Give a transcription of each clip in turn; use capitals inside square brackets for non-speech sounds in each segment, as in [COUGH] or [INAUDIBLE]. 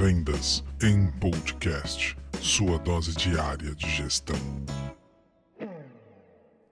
Vendas em Podcast, sua dose diária de gestão.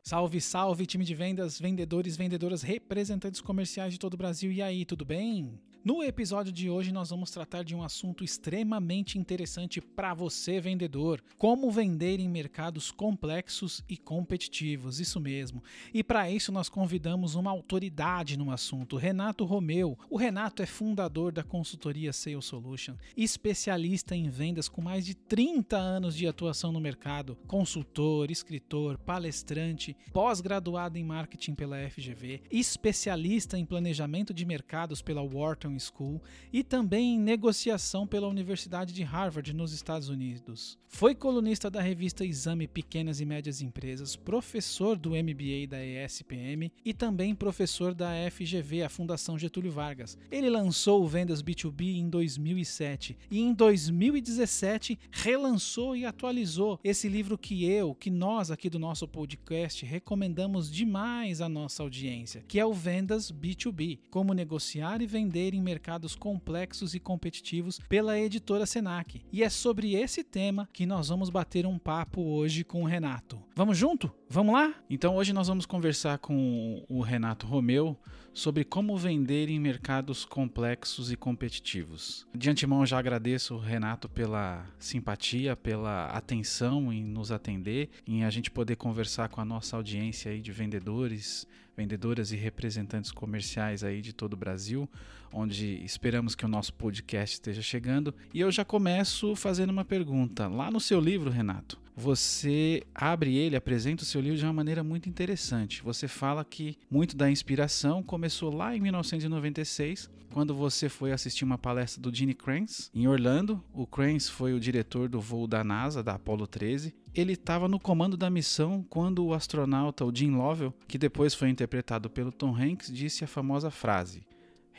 Salve, salve, time de vendas, vendedores, vendedoras, representantes comerciais de todo o Brasil. E aí, tudo bem? No episódio de hoje nós vamos tratar de um assunto extremamente interessante para você vendedor, como vender em mercados complexos e competitivos, isso mesmo. E para isso nós convidamos uma autoridade no assunto, Renato Romeu. O Renato é fundador da consultoria Sales Solution, especialista em vendas com mais de 30 anos de atuação no mercado, consultor, escritor, palestrante, pós-graduado em marketing pela FGV, especialista em planejamento de mercados pela Wharton School e também em negociação pela Universidade de Harvard, nos Estados Unidos. Foi colunista da revista Exame Pequenas e Médias Empresas, professor do MBA da ESPM e também professor da FGV, a Fundação Getúlio Vargas. Ele lançou o Vendas B2B em 2007 e em 2017 relançou e atualizou esse livro que eu, que nós aqui do nosso podcast recomendamos demais à nossa audiência, que é o Vendas B2B, como negociar e vender em mercados complexos e competitivos pela editora Senac. E é sobre esse tema que nós vamos bater um papo hoje com o Renato. Vamos junto? Vamos lá? Então hoje nós vamos conversar com o Renato Romeu sobre como vender em mercados complexos e competitivos. De antemão já agradeço o Renato pela simpatia, pela atenção em nos atender, em a gente poder conversar com a nossa audiência aí de vendedores, vendedoras e representantes comerciais aí de todo o Brasil, onde esperamos que o nosso podcast esteja chegando. E eu já começo fazendo uma pergunta. Lá no seu livro, Renato, você abre ele, apresenta o seu livro de uma maneira muito interessante. Você fala que muito da inspiração começou lá em 1996, quando você foi assistir uma palestra do Gene Kranz em Orlando. O Kranz foi o diretor do voo da NASA, da Apollo 13. Ele estava no comando da missão quando o astronauta, o Jim Lovell, que depois foi interpretado pelo Tom Hanks, disse a famosa frase: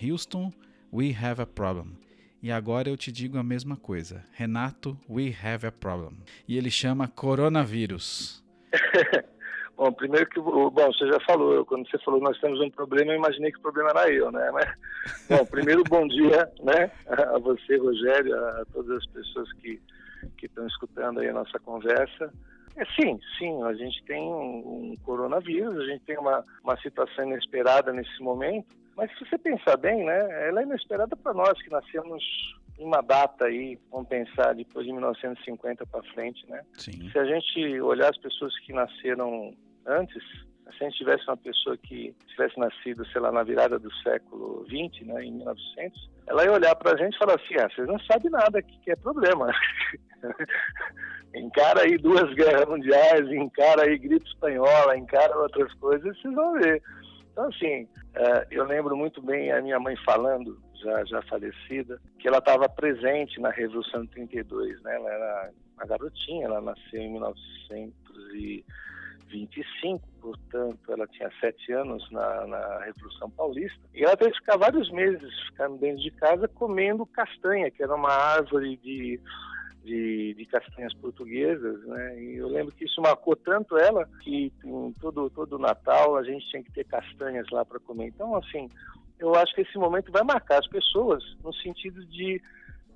Houston, we have a problem. E agora eu te digo a mesma coisa. Renato, we have a problem. E ele chama coronavírus. [LAUGHS] bom, primeiro que bom, você já falou, quando você falou nós temos um problema, eu imaginei que o problema era eu, né? Mas, bom, primeiro bom dia, né, a você, Rogério, a todas as pessoas que que estão escutando aí a nossa conversa. É, sim, sim, a gente tem um, um coronavírus, a gente tem uma, uma situação inesperada nesse momento, mas se você pensar bem, né, ela é inesperada para nós que nascemos em uma data aí, vamos pensar depois de 1950 para frente, né? Sim. Se a gente olhar as pessoas que nasceram antes, se a gente tivesse uma pessoa que tivesse nascido, sei lá, na virada do século 20, né, em 1900, ela ia olhar para a gente e falar assim, ah, vocês não sabem nada que, que é problema. [LAUGHS] encara aí duas guerras mundiais, encara aí gripe espanhola, encara outras coisas, vocês vão ver. Então, assim, uh, eu lembro muito bem a minha mãe falando, já, já falecida, que ela estava presente na Revolução de 32, né? Ela era uma garotinha, ela nasceu em 1925, portanto, ela tinha sete anos na, na Revolução Paulista, e ela teve que ficar vários meses ficando dentro de casa comendo castanha, que era uma árvore de de, de, castanhas portuguesas, né? E eu lembro que isso marcou tanto ela que em todo todo Natal a gente tinha que ter castanhas lá para comer. Então, assim, eu acho que esse momento vai marcar as pessoas no sentido de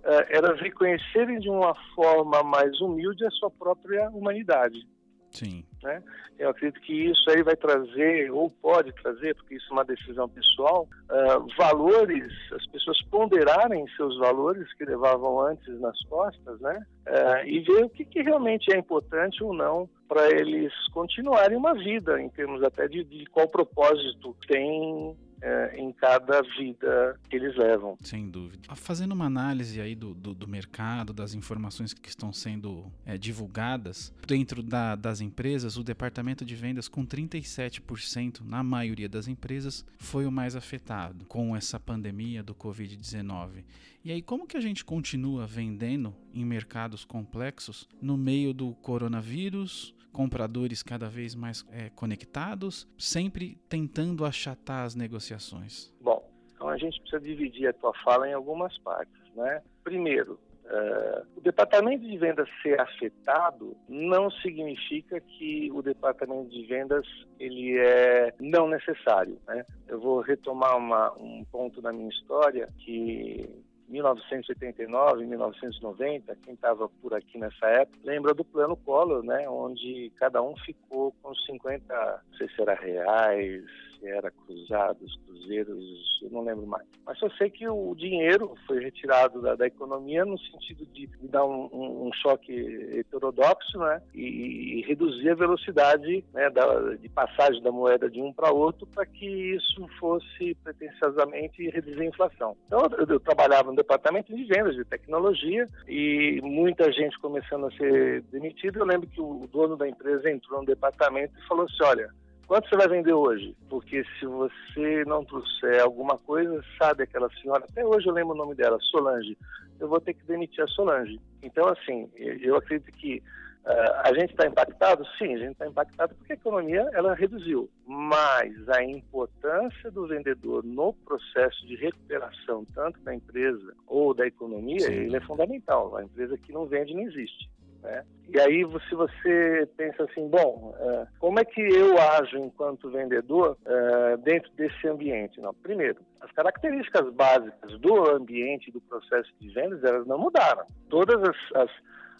uh, elas reconhecerem de uma forma mais humilde a sua própria humanidade. Sim. Né? Eu acredito que isso aí vai trazer, ou pode trazer, porque isso é uma decisão pessoal, uh, valores, as pessoas ponderarem seus valores que levavam antes nas costas, né? Uh, e ver o que, que, realmente é importante ou não para eles continuarem uma vida, em termos até de, de qual propósito tem é, em cada vida que eles levam. Sem dúvida. Ah, fazendo uma análise aí do, do, do mercado, das informações que estão sendo é, divulgadas, dentro da, das empresas, o departamento de vendas, com 37%, na maioria das empresas, foi o mais afetado com essa pandemia do Covid-19. E aí, como que a gente continua vendendo em mercados complexos no meio do coronavírus, compradores cada vez mais é, conectados, sempre tentando achatar as negociações? Bom, então a gente precisa dividir a tua fala em algumas partes, né? Primeiro, Uh, o departamento de vendas ser afetado não significa que o departamento de vendas ele é não necessário. Né? Eu vou retomar uma, um ponto da minha história que 1989, 1990, quem estava por aqui nessa época, lembra do plano Collor, né, onde cada um ficou com 50, não sei se era reais, se era cruzados, cruzeiros, eu não lembro mais. Mas eu sei que o dinheiro foi retirado da, da economia no sentido de, de dar um, um, um, choque heterodoxo né, e, e reduzir a velocidade né, da, de passagem da moeda de um para outro para que isso fosse pretensiosamente reduzir a inflação. Então eu, eu trabalhava no departamento de vendas de tecnologia e muita gente começando a ser demitida. Eu lembro que o dono da empresa entrou no departamento e falou assim, olha, Quanto você vai vender hoje? Porque se você não trouxer alguma coisa, sabe aquela senhora, até hoje eu lembro o nome dela, Solange, eu vou ter que demitir a Solange. Então, assim, eu acredito que uh, a gente está impactado? Sim, a gente está impactado porque a economia ela reduziu. Mas a importância do vendedor no processo de recuperação, tanto da empresa ou da economia, ele é fundamental. A empresa que não vende não existe. Né? E aí, se você pensa assim, bom, uh, como é que eu ajo enquanto vendedor uh, dentro desse ambiente? Não, primeiro, as características básicas do ambiente do processo de vendas, elas não mudaram. Todas as, as,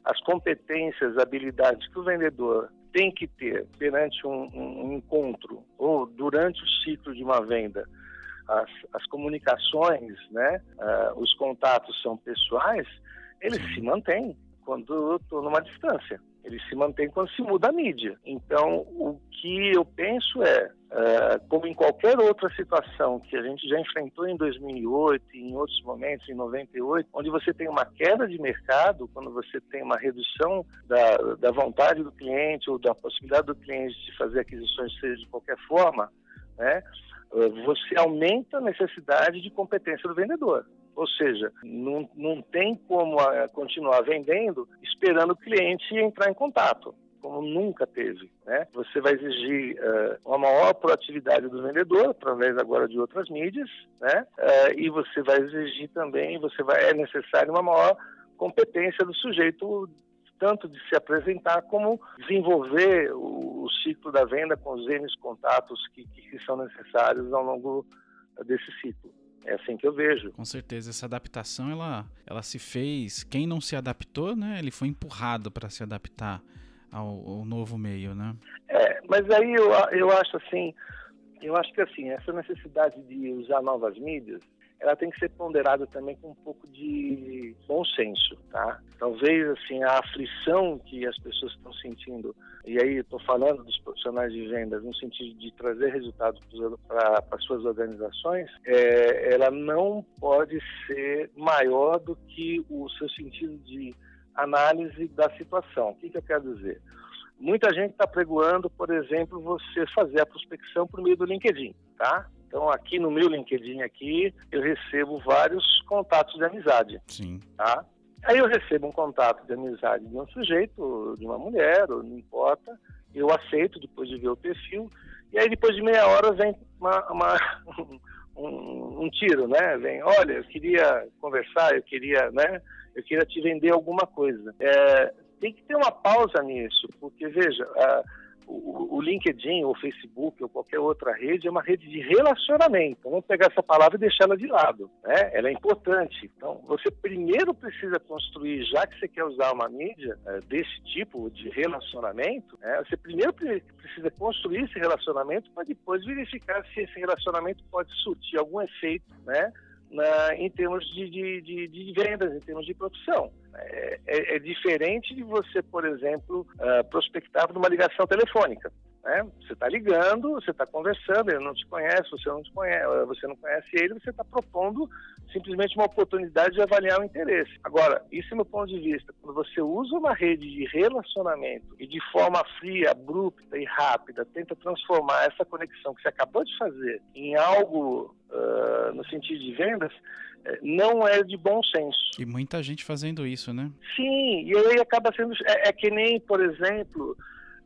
as competências, habilidades que o vendedor tem que ter perante um, um, encontro ou durante o ciclo de uma venda, as, as comunicações, né, uh, os contatos são pessoais, eles se mantêm quando estou numa distância. Ele se mantém quando se muda a mídia. Então, o que eu penso é, uh, como em qualquer outra situação que a gente já enfrentou em 2008 e em outros momentos, em 98, onde você tem uma queda de mercado, quando você tem uma redução da, da vontade do cliente ou da possibilidade do cliente de fazer aquisições, seja de qualquer forma, né, você aumenta a necessidade de competência do vendedor. Ou seja, não, não tem como ah, continuar vendendo esperando o cliente entrar em contato como nunca teve. Né? Você vai exigir uh, uma maior proatividade do vendedor, através agora de outras mídias, né? Uh, e você vai exigir também, você vai, é necessário uma maior competência do sujeito, tanto de se apresentar como desenvolver o, o ciclo da venda com os N contatos que, que são necessários ao longo desse ciclo. É assim que eu vejo. Com certeza, essa adaptação ela, ela se fez. Quem não se adaptou, né? Ele foi empurrado para se adaptar ao, ao, novo meio, né? É, mas aí eu, eu acho assim, eu acho que assim essa necessidade de usar novas mídias, ela tem que ser ponderada também com um pouco de bom senso, tá? Talvez assim a aflição que as pessoas estão sentindo, e aí estou falando dos profissionais de vendas no sentido de trazer resultados para as suas organizações, é, ela não pode ser maior do que o seu sentido de análise da situação. O que, que eu quero dizer? Muita gente está pregoando, por exemplo, você fazer a prospecção por meio do LinkedIn, tá? Então, aqui no meu LinkedIn aqui, eu recebo vários contatos de amizade. Sim. Tá? Aí eu recebo um contato de amizade de um sujeito, de uma mulher, ou não importa. Eu aceito depois de ver o perfil. E aí depois de meia hora vem uma, uma [LAUGHS] um, um, tiro, né? Vem, olha, eu queria conversar, eu queria, né? Eu queria te vender alguma coisa. É, tem que ter uma pausa nisso, porque veja, o, o LinkedIn, ou o Facebook, ou qualquer outra rede, é uma rede de relacionamento. Vamos pegar essa palavra e deixar ela de lado. Né? Ela é importante. Então, você primeiro precisa construir, já que você quer usar uma mídia é, desse tipo de relacionamento, né? você primeiro precisa construir esse relacionamento para depois verificar se esse relacionamento pode surtir algum efeito, né? Na, em termos de, de, de, de, vendas, em termos de produção. É, é, é diferente de você, por exemplo, uh, prospectar por uma ligação telefônica. Né? Você está ligando, você está conversando, ele não te conhece, você não te conhece, você não conhece ele, você está propondo simplesmente uma oportunidade de avaliar o interesse. Agora, isso é meu ponto de vista. Quando você usa uma rede de relacionamento e de forma fria, abrupta e rápida tenta transformar essa conexão que você acabou de fazer em algo uh, no sentido de vendas, eh, não é de bom senso. E muita gente fazendo isso, né? Sim, e aí acaba sendo. É, é que nem, por exemplo,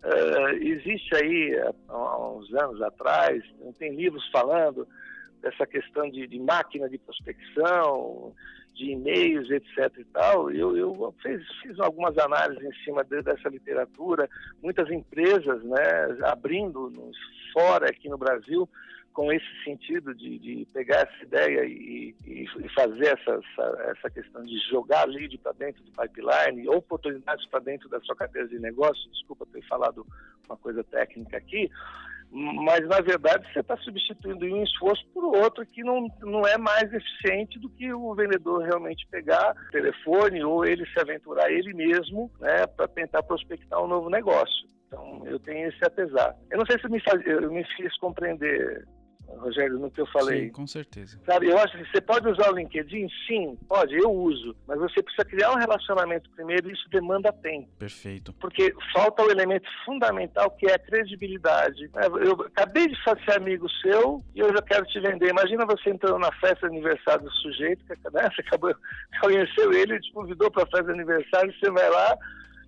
Uh, existe aí, há uns anos atrás, tem livros falando dessa questão de, de máquina de prospecção, de e-mails, etc. e tal. Eu, eu fiz, fiz, algumas análises em cima de, dessa literatura, muitas empresas né, abrindo fora aqui no Brasil com esse sentido de, de pegar essa ideia e, e, fazer essa, essa, essa, questão de jogar lead para dentro do pipeline, oportunidades para dentro da sua carteira de negócio, desculpa ter falado uma coisa técnica aqui, mas na verdade você está substituindo um esforço por outro que não, não é mais eficiente do que o vendedor realmente pegar o telefone ou ele se aventurar ele mesmo né, para tentar prospectar um novo negócio. Então eu tenho esse apesar. Eu não sei se me, faz, eu me fiz compreender Rogério, no que eu falei. Sim, com certeza. Sabe, eu acho que você pode usar o LinkedIn? Sim, pode, eu uso. Mas você precisa criar um relacionamento primeiro e isso demanda tempo. Perfeito. Porque falta o elemento fundamental que é a credibilidade. É, eu acabei de ser amigo seu e eu já quero te vender. Imagina você entrando na festa de aniversário do sujeito, né? [LAUGHS] você acabou, conheceu ele, ele te convidou para a festa de aniversário, você vai lá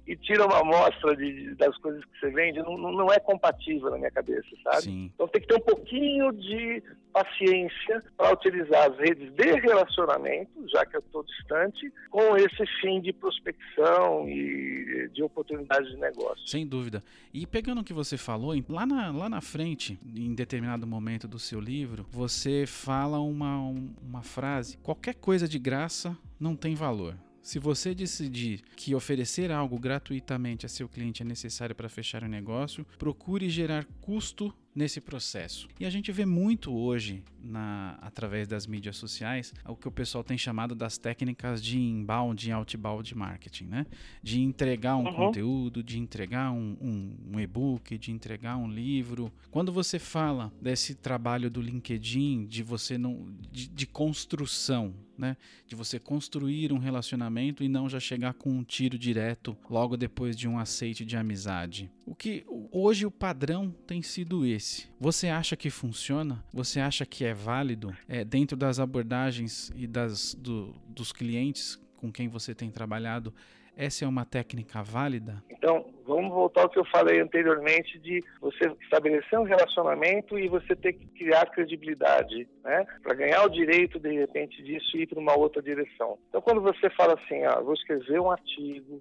e tira uma amostra de, das coisas que você vende, não, não é compatível na minha cabeça, sabe? Sim. Então tem que ter um pouquinho de paciência para utilizar as redes de relacionamento, já que eu estou distante, com esse fim de prospecção e de oportunidades de negócio. Sem dúvida. E pegando o que você falou, lá na, lá na frente, em determinado momento do seu livro, você fala uma, uma frase: qualquer coisa de graça não tem valor. Se você decidir que oferecer algo gratuitamente a seu cliente é necessário para fechar o negócio, procure gerar custo nesse processo. E a gente vê muito hoje, na, através das mídias sociais, o que o pessoal tem chamado das técnicas de inbound e outbound marketing, né? De entregar um uhum. conteúdo, de entregar um, um, um e-book, de entregar um livro. Quando você fala desse trabalho do LinkedIn, de você não. de, de construção, né? De você construir um relacionamento e não já chegar com um tiro direto logo depois de um aceite de amizade. O que hoje o padrão tem sido esse. Você acha que funciona? Você acha que é válido é, dentro das abordagens e das, do, dos clientes com quem você tem trabalhado? Essa é uma técnica válida? Então, vamos voltar ao que eu falei anteriormente de você estabelecer um relacionamento e você ter que criar credibilidade, né? Para ganhar o direito, de repente, disso ir para uma outra direção. Então, quando você fala assim, ah, vou escrever um artigo,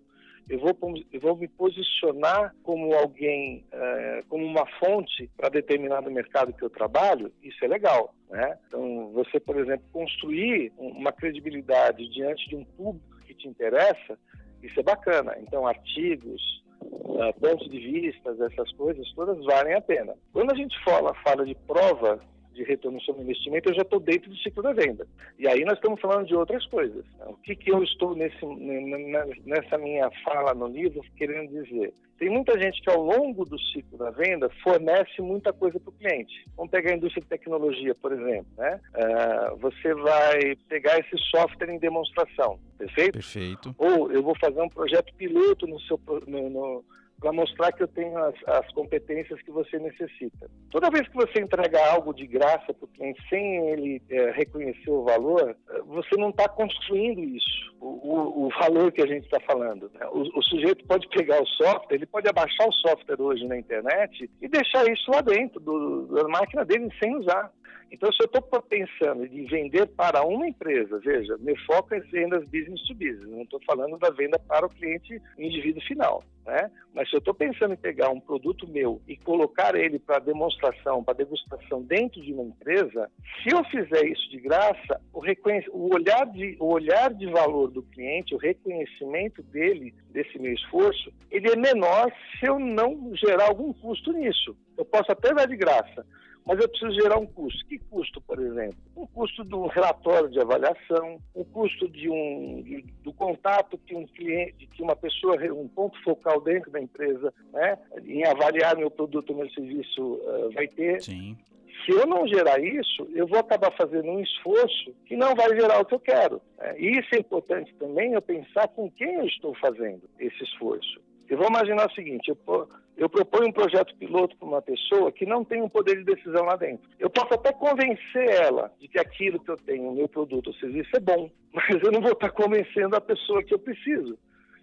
eu vou, eu vou me posicionar como alguém, é, como uma fonte para determinado mercado que eu trabalho, isso é legal. Né? Então, você, por exemplo, construir uma credibilidade diante de um público que te interessa, isso é bacana. Então, artigos, uh, pontos de vista, essas coisas todas valem a pena. Quando a gente fala, fala de prova de retorno sobre investimento, eu já estou dentro do ciclo da venda. E aí nós estamos falando de outras coisas. O que, que eu estou nesse, nessa minha fala no livro querendo dizer? Tem muita gente que ao longo do ciclo da venda fornece muita coisa para o cliente. Vamos pegar a indústria de tecnologia, por exemplo. Né? Uh, você vai pegar esse software em demonstração, perfeito? Perfeito. Ou eu vou fazer um projeto piloto no seu, no, no para mostrar que eu tenho as, as, competências que você necessita. Toda vez que você entrega algo de graça para o cliente sem ele é, reconhecer o valor, é, você não está construindo isso, o, o, valor que a gente está falando. Né? O, o, sujeito pode pegar o software, ele pode abaixar o software hoje na internet e deixar isso lá dentro do, da máquina dele sem usar. Então, se eu estou pensando em vender para uma empresa, veja, meu foco é vendas business to business, não estou falando da venda para o cliente indivíduo final. Né? Mas se eu estou pensando em pegar um produto meu e colocar ele para demonstração, para degustação dentro de uma empresa, se eu fizer isso de graça, o, o, olhar de, o olhar de valor do cliente, o reconhecimento dele, desse meu esforço, ele é menor se eu não gerar algum custo nisso. Eu posso até dar de graça, mas eu preciso gerar um custo. Que custo, por exemplo? Um custo do relatório de avaliação, um custo de um, de, do contato que um cliente, que uma pessoa, um ponto focal dentro da empresa, né, em avaliar meu produto, meu serviço, uh, vai ter. Sim. Se eu não gerar isso, eu vou acabar fazendo um esforço que não vai gerar o que eu quero. Né? E isso é importante também, eu pensar com quem eu estou fazendo esse esforço. Eu vou imaginar o seguinte: eu, eu proponho um projeto piloto para uma pessoa que não tem um poder de decisão lá dentro. Eu posso até convencer ela de que aquilo que eu tenho, o meu produto ou serviço é bom, [LAUGHS] mas eu não vou estar convencendo a pessoa que eu preciso.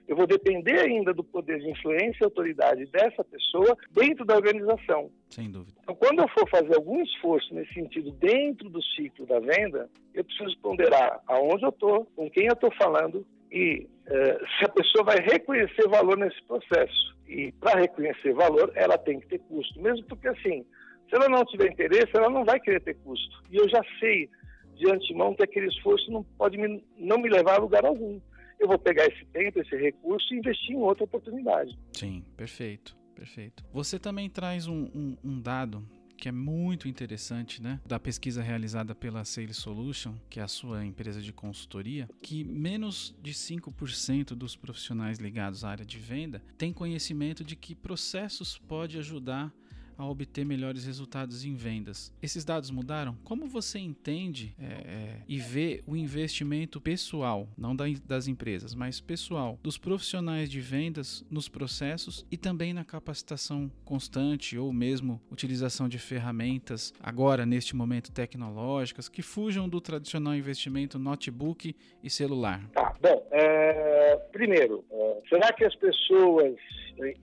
Eu vou depender ainda do poder de influência e autoridade dessa pessoa dentro da organização. Sem dúvida. Então, quando eu for fazer algum esforço nesse sentido dentro do ciclo da venda, eu preciso ponderar aonde eu estou, com quem eu estou falando e se a pessoa vai reconhecer valor nesse processo. E para reconhecer valor, ela tem que ter custo. Mesmo porque, assim, Se ela não tiver interesse, ela não vai querer ter custo. E eu já sei de antemão que aquele esforço não pode me, não me levar a lugar algum. Eu vou pegar esse tempo, esse recurso e investir em outra oportunidade. Sim, perfeito, perfeito. Você também traz um, um, um dado que é muito interessante, né, da pesquisa realizada pela Sales Solution, que é a sua empresa de consultoria, que menos de 5% dos profissionais ligados à área de venda têm conhecimento de que processos pode ajudar a obter melhores resultados em vendas. Esses dados mudaram? Como você entende é, é, e vê o investimento pessoal, não da, das empresas, mas pessoal, dos profissionais de vendas nos processos e também na capacitação constante ou mesmo utilização de ferramentas, agora neste momento tecnológicas, que fujam do tradicional investimento notebook e celular? Tá, bom, é, primeiro, é, será que as pessoas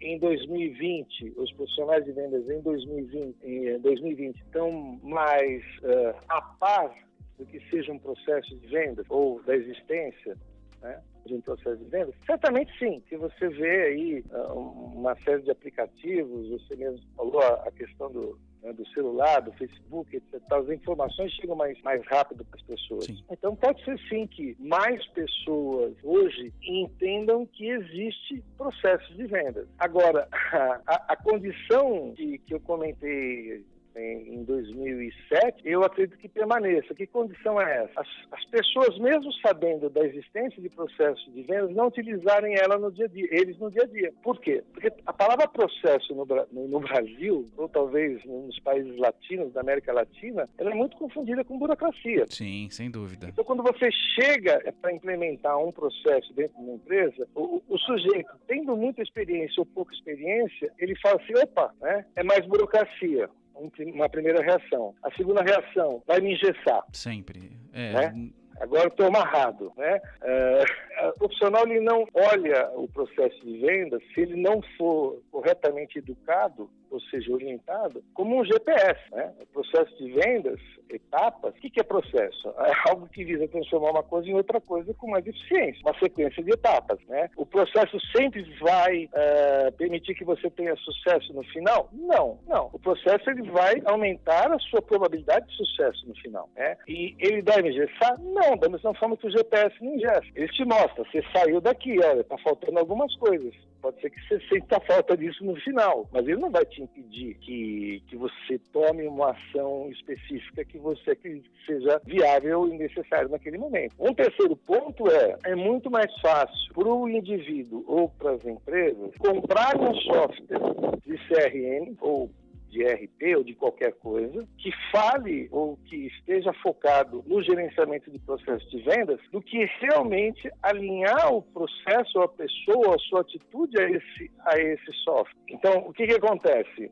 em 2020, os profissionais de vendas em 2020, em 2020 estão mais uh, a par do que seja um processo de vendas ou da existência né, de um processo de vendas? Certamente sim. Se você vê aí uh, uma série de aplicativos, você mesmo falou a, questão do, né, do celular, do Facebook, etc. As informações chegam mais, mais rápido para as pessoas. Sim. Então pode ser sim que mais pessoas hoje entendam que existe processo de vendas. Agora, [LAUGHS] a, a condição que, que eu comentei em 2007, eu acredito que permaneça. Que condição é essa? As, as, pessoas, mesmo sabendo da existência de processos de vendas, não utilizarem ela no dia a dia, eles no dia a dia. Por quê? Porque a palavra processo no, no, no Brasil, ou talvez nos países latinos, da América Latina, ela é muito confundida com burocracia. Sim, sem dúvida. Então, quando você chega para implementar um processo dentro de uma empresa, o, o sujeito, tendo muita experiência ou pouca experiência, ele fala assim, opa, né, é mais burocracia uma primeira reação. A segunda reação, vai me engessar. Sempre. É. Né? Agora estou amarrado. Né? É, o profissional ele não olha o processo de venda se ele não for corretamente educado ou seja, orientado, como um GPS. Né? O processo de vendas, etapas, o que, que é processo? [LAUGHS] É algo que visa transformar uma coisa em outra coisa com mais eficiência, uma sequência de etapas. Né? O processo sempre vai uh, permitir que você tenha sucesso no final? Não, não. O processo ele vai aumentar a sua probabilidade de sucesso no final. Né? E ele deve engessar? Não, da mesma forma que o GPS não ingessa. Ele te mostra, você saiu daqui, olha, está faltando algumas coisas. Pode ser que você sinta falta disso no final, mas ele não vai te impedir que, que você tome uma ação específica que você acredite que seja viável e necessário naquele momento. Um terceiro ponto é, é muito mais fácil para o indivíduo ou para as empresas comprar um software de CRM ou de RP ou de qualquer coisa, que fale ou que esteja focado no gerenciamento de processos de vendas, do que realmente alinhar o processo, a pessoa, a sua atitude a esse, a esse software. Então, o que, que acontece?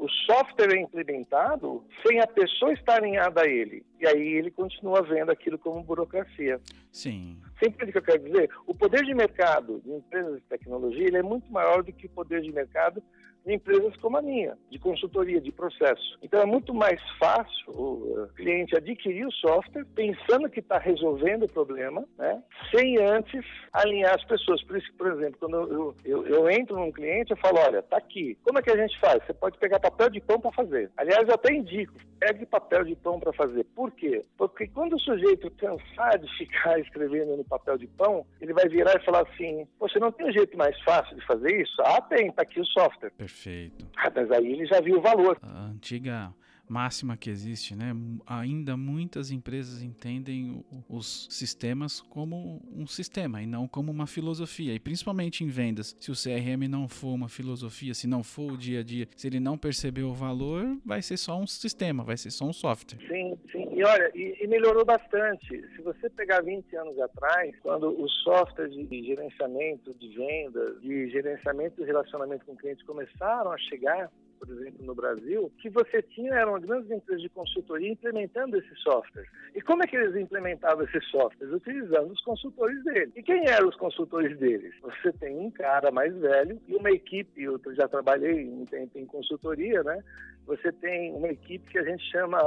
o software é implementado sem a pessoa estar alinhada a ele. E aí ele continua vendo aquilo como burocracia. Sim. Sempre que eu quero dizer, o poder de mercado de empresas de tecnologia ele é muito maior do que o poder de mercado de empresas como a minha, de consultoria, de processo. Então é muito mais fácil o cliente adquirir o software pensando que está resolvendo o problema, né, sem antes alinhar as pessoas. Por isso, por exemplo, quando eu, eu, eu entro num cliente, eu falo, olha, tá aqui. Como é que a gente faz? Você pode pegar papel de pão para fazer. Aliás, eu até indico, pegue papel de pão para fazer. Por quê? Porque quando o sujeito cansar de ficar [LAUGHS] escrevendo no papel de pão, ele vai virar e falar assim, você não tem um jeito mais fácil de fazer isso? Ah, tem, tá aqui o software. Perfeito. Ah, mas aí ele já viu o valor. A antiga máxima que existe, né? Ainda muitas empresas entendem os sistemas como um sistema e não como uma filosofia. E principalmente em vendas, se o CRM não for uma filosofia, se não for o dia a dia, se ele não perceber o valor, vai ser só um sistema, vai ser só um software. Sim, sim. E olha, e, e melhorou bastante. Se você pegar 20 anos atrás, quando os softwares de gerenciamento de vendas, de gerenciamento de relacionamento com clientes começaram a chegar, por exemplo, no Brasil, que você tinha eram grandes empresas de consultoria implementando esse software. E como é que eles implementavam esses softwares? Utilizando os consultores deles. E quem eram os consultores deles? Você tem um cara mais velho e uma equipe, eu já trabalhei um tempo em consultoria, né? Você tem uma equipe que a gente chama,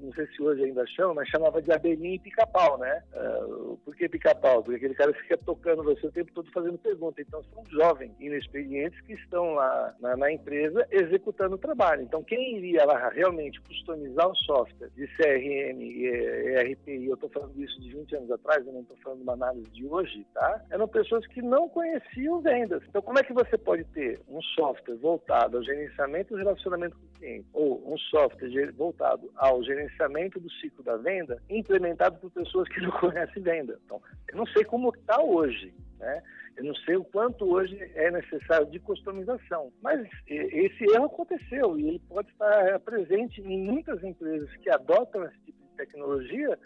não sei se hoje ainda chama, mas chamava de abelhinha e pica-pau, né? Uh, por que pica-pau? Porque aquele cara fica tocando você o tempo todo fazendo pergunta. Então são jovens, inexperientes que estão lá na, na empresa executando executando o trabalho. Então, quem iria lá realmente customizar o software de CRM e ERPI, eu estou falando isso de 20 anos atrás, eu não estou falando uma análise de hoje, tá? Eram pessoas que não conheciam vendas. Então, como é que você pode ter um software voltado ao gerenciamento do relacionamento com o cliente, ou um software voltado ao gerenciamento do ciclo da venda, implementado por pessoas que não [LAUGHS] conhecem venda? Então, eu não sei como está hoje, né? Eu não sei o quanto hoje é necessário de customização, mas esse erro aconteceu e ele pode estar presente em muitas empresas que adotam esse tipo de tecnologia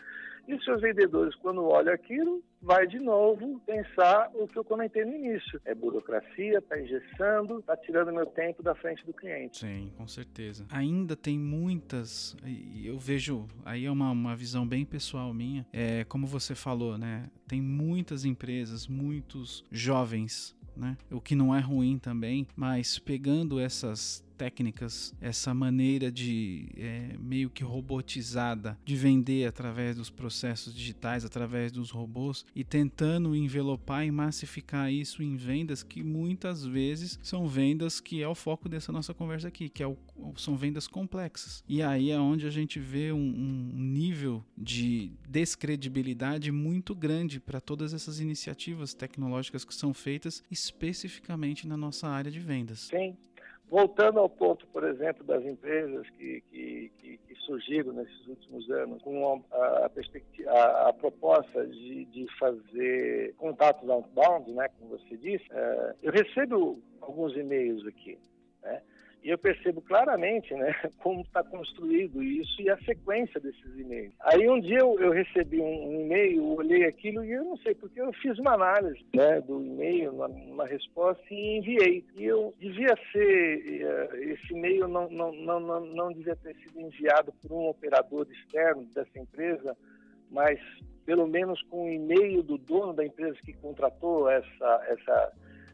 e os seus vendedores, quando olham aquilo, vai de novo pensar o que eu comentei no início. É burocracia, está engessando, está tirando meu tempo da frente do cliente. Sim, com certeza. Ainda tem muitas, eu vejo, aí é uma, uma visão bem pessoal minha, é como você falou, né? Tem muitas empresas, muitos jovens né? O que não é ruim também, mas pegando essas técnicas, essa maneira de é, meio que robotizada de vender através dos processos digitais, através dos robôs e tentando envelopar e massificar isso em vendas que muitas vezes são vendas que é o foco dessa nossa conversa aqui, que é o, são vendas complexas. E aí é onde a gente vê um, um nível de descredibilidade muito grande para todas essas iniciativas tecnológicas que são feitas especificamente na nossa área de vendas. Sim, Voltando ao ponto, por exemplo, das empresas que, que, que, que surgiram nesses últimos anos com a, a, a proposta de, de, fazer contatos outbound, né, como você disse, é, eu recebo alguns e-mails aqui. Né? E eu percebo claramente né, [LAUGHS] como está construído isso e a sequência desses e-mails. Aí um dia eu, eu recebi um, e-mail, olhei aquilo e eu não sei porque eu fiz uma análise né, do e-mail, uma, uma, resposta e enviei. E eu devia ser, uh, esse e-mail não, não, não, não, não devia ter sido enviado por um operador externo dessa empresa, mas pelo menos com o e-mail do dono da empresa que contratou essa, essa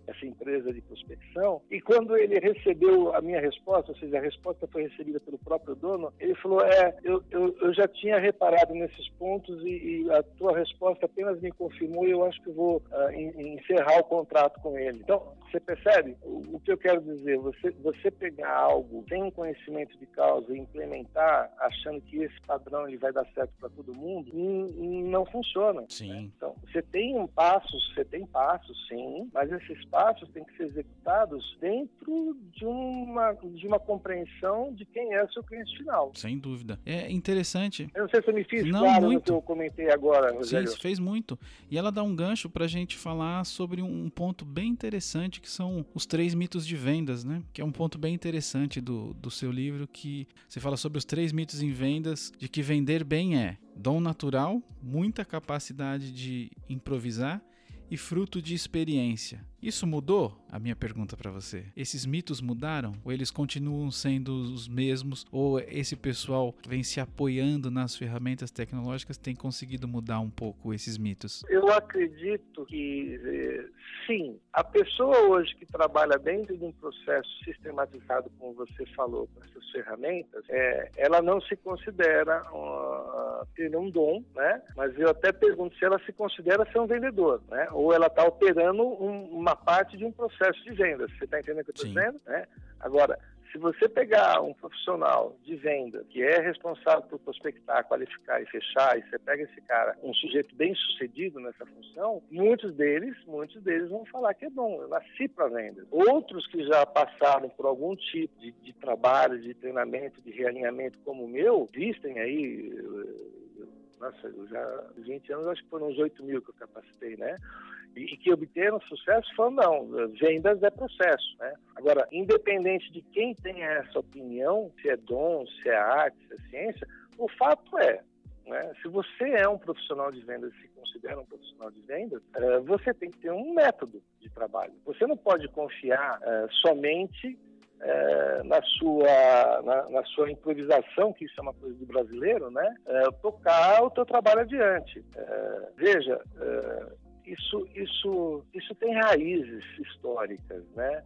essa empresa de prospecção. E quando ele recebeu a minha resposta, ou seja, a resposta foi recebida pelo próprio dono, ele falou: É, eu, eu, eu já tinha reparado nesses pontos e, e, a tua resposta apenas me confirmou e eu acho que vou uh, encerrar o contrato com ele. Então, você percebe o, o, que eu quero dizer? Você, você pegar algo sem conhecimento de causa e implementar achando que esse padrão ele vai dar certo para todo mundo, não funciona. Sim. Né? Então, você tem um passo, você tem passos, sim, mas esses passos passos têm que ser executados dentro de uma, de uma compreensão de quem é o seu cliente final. Sem dúvida. É interessante. Eu não sei se eu me fiz não, claro muito. que eu comentei agora, Rogério. Sim, fez muito. E ela dá um gancho para a gente falar sobre um ponto bem interessante que são os três mitos de vendas, né? Que é um ponto bem interessante do, do seu livro que você fala sobre os três mitos em vendas de que vender bem é dom natural, muita capacidade de improvisar e fruto de experiência. Isso mudou? A minha pergunta para você. Esses mitos mudaram? Ou eles continuam sendo os mesmos? Ou esse pessoal vem se apoiando nas ferramentas tecnológicas tem conseguido mudar um pouco esses mitos? Eu acredito que eh, sim. A pessoa hoje que trabalha dentro de um processo sistematizado, como você falou, com essas ferramentas, é, ela não se considera uh, ter um dom, né? Mas eu até pergunto se ela se considera ser um vendedor, né? Ou ela está operando um, uma parte de um processo de venda. Você está entendendo o que eu estou dizendo? Né? Agora, se você pegar um profissional de venda que é responsável por prospectar, qualificar e fechar, e você pega esse cara, um sujeito bem sucedido nessa função, muitos deles, muitos deles vão falar que é bom, eu nasci para venda. Outros que já passaram por algum tipo de, de trabalho, de treinamento, de realinhamento como o meu, existem aí nossa, eu já 20 anos, acho que foram uns 8 mil que eu capacitei, né? E, que obteram sucesso foram, não, vendas é processo, né? Agora, independente de quem tenha essa opinião, se é dom, se é arte, se é ciência, o fato é, né, se você é um profissional de vendas, se considera um profissional de vendas, é, você tem que ter um método de trabalho. Você não pode confiar é, somente é, na, sua, na, na, sua improvisação, que isso é uma coisa do brasileiro, né? É, tocar o teu trabalho adiante. Veja, isso, isso, isso tem raízes históricas, né?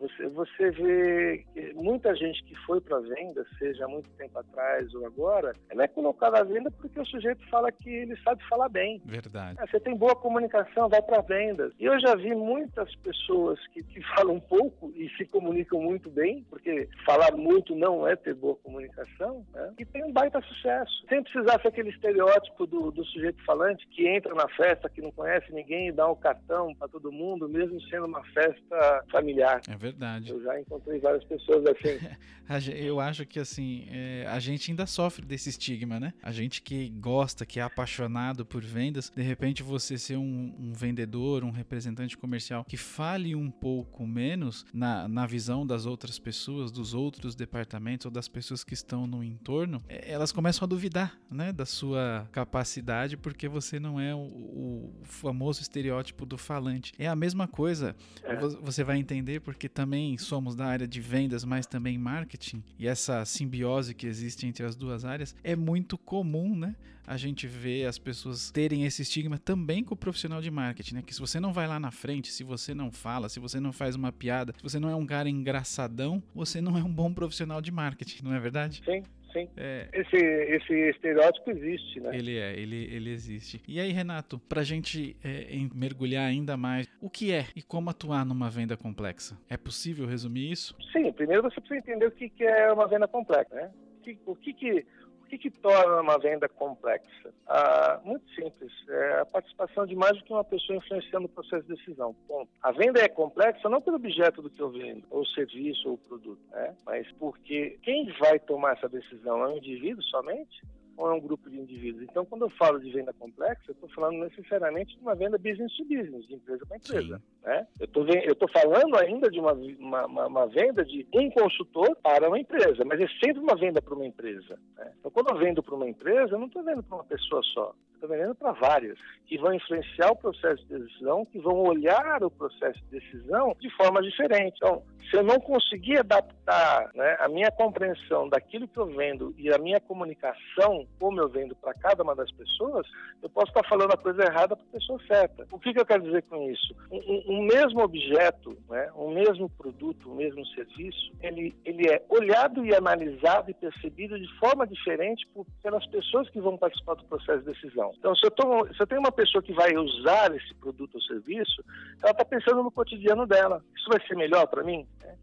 Você, você vê que muita gente que foi para venda, seja há muito tempo atrás ou agora, ela é colocada à venda porque o sujeito fala que ele sabe falar bem. Verdade. Ah, você tem boa comunicação, vai para vendas. E eu já vi muitas pessoas que, que falam pouco e se comunicam muito bem, porque falar muito não é ter boa comunicação, né? e tem um baita sucesso. Sem precisar ser aquele estereótipo do, do sujeito falante que entra na festa, que não conhece ninguém e dá um cartão para todo mundo, mesmo sendo uma festa familiar. É verdade. Eu já encontrei várias pessoas assim. [LAUGHS] eu acho que assim, é, a gente ainda sofre desse estigma, né? A gente que gosta, que é apaixonado por vendas, de repente você ser um, um vendedor, um representante comercial que fale um pouco menos na, na visão das outras pessoas, dos outros departamentos ou das pessoas que estão no entorno, é, elas começam a duvidar, né, da sua capacidade porque você não é o, o famoso estereótipo do falante. É a mesma coisa, é. você vai entender porque também somos da área de vendas, mas também marketing, e essa simbiose que existe entre as duas áreas é muito comum, né? A gente vê as pessoas terem esse estigma também com o profissional de marketing, né? Que se você não vai lá na frente, se você não fala, se você não faz uma piada, se você não é um cara engraçadão, você não é um bom profissional de marketing, não é verdade? Sim, sim. É... Esse, esse estereótipo existe, né? Ele é, ele, ele existe. E aí, Renato, pra gente é, mergulhar ainda mais, o que é e como atuar numa venda complexa? É possível resumir isso? Sim, primeiro você precisa entender o que, que é uma venda complexa, né? O que, o que, que que, que, torna uma venda complexa? Ah, muito simples, é a participação de mais do que uma pessoa influenciando o processo de decisão. Ponto. A venda é complexa não pelo objeto do que eu vendo, ou serviço ou produto, né? mas porque quem vai tomar essa decisão é um indivíduo somente? Ou é um grupo de indivíduos. Então, quando eu falo de venda complexa, eu estou falando necessariamente de uma venda business to business, de empresa para empresa. Né? Eu estou falando ainda de uma, uma, uma, venda de um consultor para uma empresa, mas é sempre uma venda para uma empresa. Né? Então, quando eu vendo para uma empresa, eu não estou vendo para uma pessoa só vendendo para várias, que vão influenciar o processo de decisão, que vão olhar o processo de decisão de forma diferente. Então, se eu não conseguir adaptar né, a minha compreensão daquilo que eu vendo e a minha comunicação, como eu vendo para cada uma das pessoas, eu posso estar falando a coisa errada para a pessoa certa. O que, que, eu quero dizer com isso? Um, um mesmo objeto, né, um mesmo produto, um mesmo serviço, ele, ele é olhado e analisado e percebido de forma diferente por, pelas pessoas que vão participar do processo de decisão. Então, se eu, tô, se eu tenho uma pessoa que vai usar esse produto ou serviço, ela está pensando no cotidiano dela. Isso vai ser melhor para mim? É.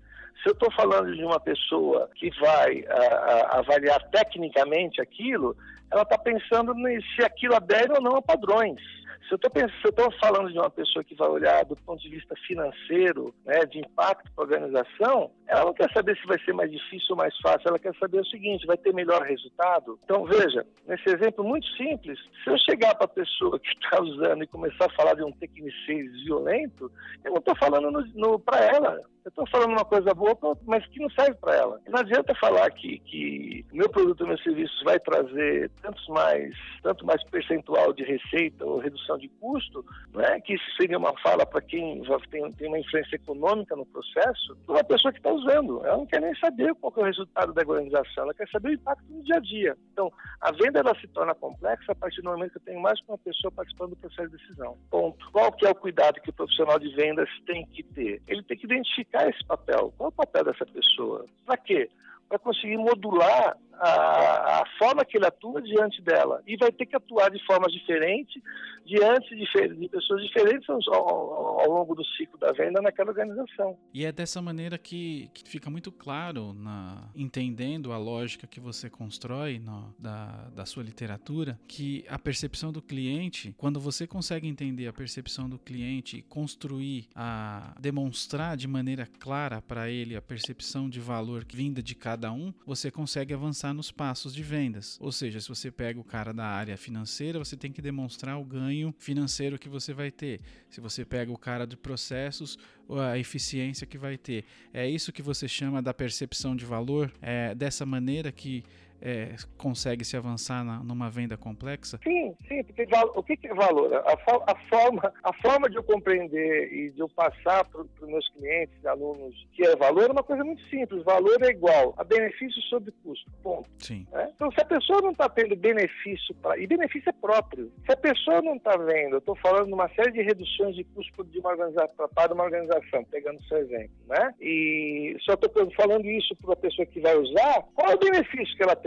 Se eu estou falando de uma pessoa que vai a, a, avaliar tecnicamente aquilo, ela está pensando se aquilo adere ou não a padrões. Se eu estou falando de uma pessoa que vai olhar do ponto de vista financeiro, né, de impacto para a organização, ela não quer saber se vai ser mais difícil ou mais fácil, ela quer saber o seguinte, vai ter melhor resultado? Então, veja, nesse exemplo muito simples, se eu chegar para a pessoa que está usando e começar a falar de um tecnicês violento, eu não estou falando para ela, eu estou falando uma coisa boa, mas que não serve para ela. Não adianta falar que, que meu produto ou meu serviço vai trazer tantos mais, tanto mais percentual de receita ou redução de custo, não é? que isso seria uma fala para quem já tem, tem uma influência econômica no processo, uma pessoa que está usando. Ela não quer nem saber qual é o resultado da organização, ela quer saber o impacto no dia a dia. Então, a venda ela se torna complexa a partir do momento que eu tenho mais uma pessoa participando do processo de decisão. Ponto. Qual que é o cuidado que o profissional de vendas tem que ter? Ele tem que identificar esse papel. Qual é o papel dessa pessoa? Para quê? Para conseguir modular a, a, forma que ele atua diante dela. E vai ter que atuar de forma diferente diante de, de pessoas diferentes ao, ao, ao, longo do ciclo da venda naquela organização. E é dessa maneira que, que fica muito claro, na, entendendo a lógica que você constrói no, da, da sua literatura, que a percepção do cliente, quando você consegue entender a percepção do cliente e construir, a demonstrar de maneira clara para ele a percepção de valor vinda de cada um, você consegue avançar pensar nos passos de vendas. Ou seja, se você pega o cara da área financeira, você tem que demonstrar o ganho financeiro que você vai ter. Se você pega o cara de processos, a eficiência que vai ter. É isso que você chama da percepção de valor? É dessa maneira que é, consegue se avançar na, numa venda complexa? Sim, sim, porque o que é valor? A, a, forma, a forma de eu compreender e de eu passar para os meus clientes, alunos, que é valor é uma coisa muito simples. Valor é igual a benefício sobre custo. Ponto. Sim. É? Então, se a pessoa não está tendo benefício, pra, e benefício é próprio, se a pessoa não está vendo, eu estou falando de uma série de reduções de custo de uma organização, para uma organização, pegando o seu exemplo, né? E só estou falando isso para a pessoa que vai usar, qual é o benefício que ela tem?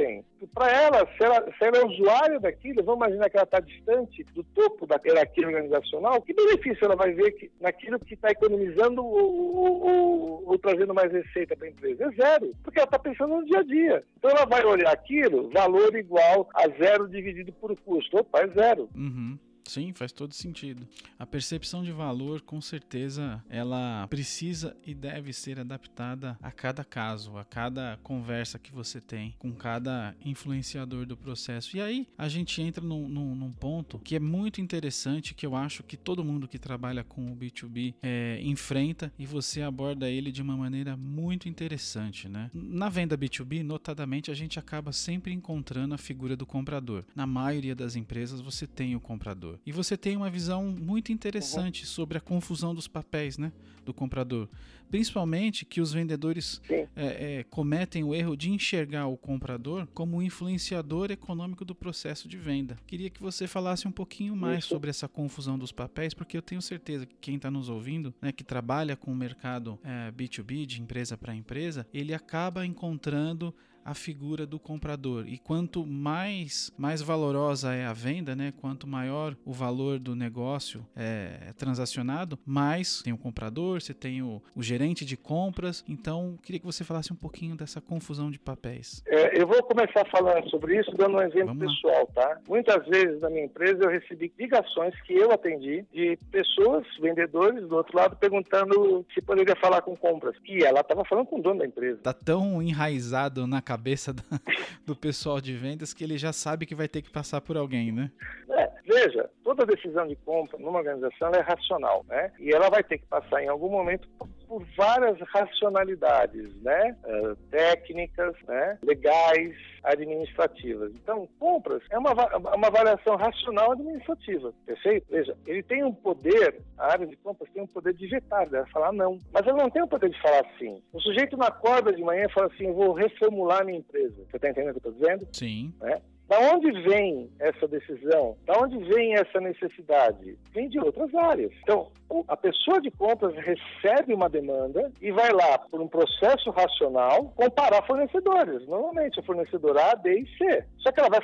Para ela se, ela, se ela é usuária daquilo, vamos imaginar que ela está distante do topo da hierarquia organizacional, que benefício ela vai ver que, naquilo que está economizando ou, ou, trazendo mais receita para a empresa? É zero, porque ela está pensando no dia a dia. Então ela vai olhar aquilo, valor igual a zero dividido por custo. Opa, é zero. Uhum. Sim, faz todo sentido. A percepção de valor, com certeza, ela precisa e deve ser adaptada a cada caso, a cada conversa que você tem com cada influenciador do processo. E aí a gente entra num, num, num ponto que é muito interessante, que eu acho que todo mundo que trabalha com o B2B é, enfrenta e você aborda ele de uma maneira muito interessante, né? Na venda B2B, notadamente, a gente acaba sempre encontrando a figura do comprador. Na maioria das empresas, você tem o comprador. E você tem uma visão muito interessante uhum. sobre a confusão dos papéis né, do comprador. Principalmente que os vendedores é, é, cometem o erro de enxergar o comprador como um influenciador econômico do processo de venda. Queria que você falasse um pouquinho mais Isso. sobre essa confusão dos papéis, porque eu tenho certeza que quem está nos ouvindo, né, que trabalha com o mercado é, B2B, de empresa para empresa, ele acaba encontrando a figura do comprador. E quanto mais mais valorosa é a venda, né, quanto maior o valor do negócio é, é transacionado, mais tem o comprador, você tem o, o, gerente de compras. Então, queria que você falasse um pouquinho dessa confusão de papéis. É, eu vou começar falando sobre isso dando um exemplo Vamos pessoal, lá. tá? Muitas vezes na minha empresa eu recebi ligações que eu atendi de pessoas, vendedores do outro lado, perguntando se poderia falar com compras. E ela estava falando com o dono da empresa. Tá tão enraizado na cabeça do, [LAUGHS] do, pessoal de vendas que ele já sabe que vai ter que passar por alguém, né? É, veja, toda decisão de compra numa organização é racional, né? E ela vai ter que passar em algum momento por, várias racionalidades, né? Uh, técnicas, né? legais, administrativas. Então, compras é uma, uma avaliação racional administrativa, perfeito? Veja, ele tem um poder, a área de compras tem um poder de vetar, deve falar não, mas ela não tem o poder de falar sim. O sujeito não acorda de manhã e fala assim, vou reformular minha empresa. Você está entendendo o que eu estou dizendo? Sim. Né? Da onde vem essa decisão? Da onde vem essa necessidade? Vem de outras áreas. Então, a pessoa de compras recebe uma demanda e vai lá, por um processo racional, comparar fornecedores. Normalmente é fornecedor A, B e C. Só que ela vai,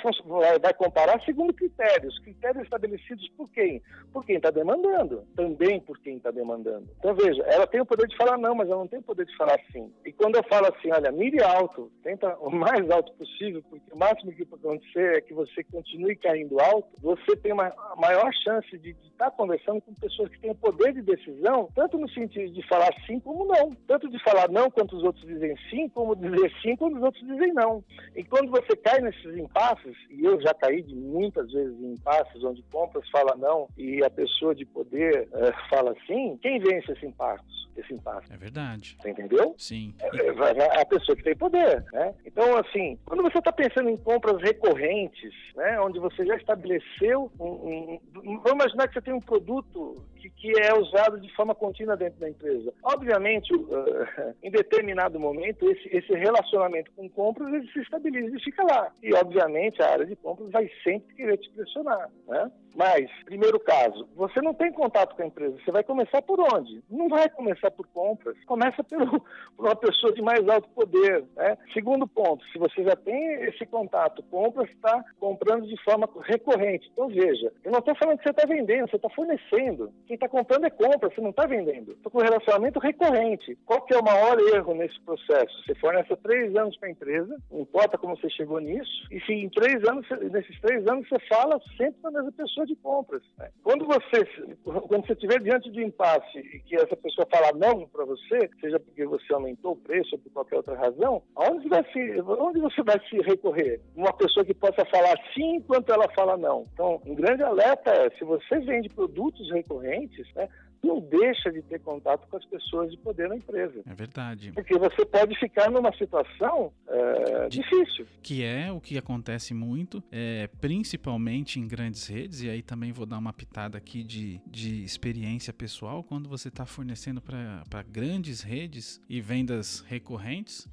vai comparar segundo critérios. Critérios estabelecidos por quem? Por quem está demandando. Também por quem está demandando. Então, veja, ela tem o poder de falar não, mas ela não tem o poder de falar sim. E quando eu falo assim, olha, mire alto, tenta o mais alto possível, porque o máximo que pode acontecer é que você continue caindo alto, você tem uma maior chance de estar tá conversando com pessoas que têm o poder de decisão, tanto no sentido de falar sim como não. Tanto de falar não quanto os outros dizem sim, como dizer sim quando os outros dizem não. E quando você cai nesses impasses, e eu já caí de muitas vezes em impasses onde compras fala não e a pessoa de poder é, fala sim, quem vence esse impasse? Esse impasse? É verdade. Você entendeu? Sim. É, é, a pessoa que tem poder, né? Então, assim, quando você está pensando em compras recorrentes, recorrentes, né, onde você já estabeleceu um, um, Vamos imaginar que você tem um produto que, que é usado de forma contínua dentro da empresa. Obviamente, uh, [LAUGHS] em determinado momento, esse, esse relacionamento com compras ele se estabiliza e fica lá. E, obviamente, a área de compras vai sempre querer te pressionar. Né? Mas, primeiro caso, você não tem contato com a empresa. Você vai começar por onde? Não vai começar por compras. Começa [LAUGHS] pelo, por uma pessoa de mais alto poder. Né? Segundo ponto, se você já tem esse contato, compras está comprando de forma recorrente. Então, veja, eu não estou falando que você está vendendo, você está fornecendo. Quem está comprando é compra, você não está vendendo. Estou com relacionamento recorrente. Qual que é o maior erro nesse processo? Você fornece três anos para a empresa, não importa como você chegou nisso, e se em três anos, nesses três anos, você fala sempre com a mesma pessoa de compras. Né? Quando você quando você estiver diante de um impasse e que essa pessoa falar não para você, seja porque você aumentou o preço ou por qualquer outra razão, aonde, vai se, onde você vai se recorrer? Uma pessoa que possa falar sim enquanto ela fala não. Então, um grande alerta é, se você vende produtos recorrentes, né, não deixa de ter contato com as pessoas de poder na empresa. É verdade. Porque você pode ficar numa situação é, difícil. Que é o que acontece muito, é, principalmente em grandes redes, e aí também vou dar uma pitada aqui de, de experiência pessoal, quando você está fornecendo para grandes redes e vendas recorrentes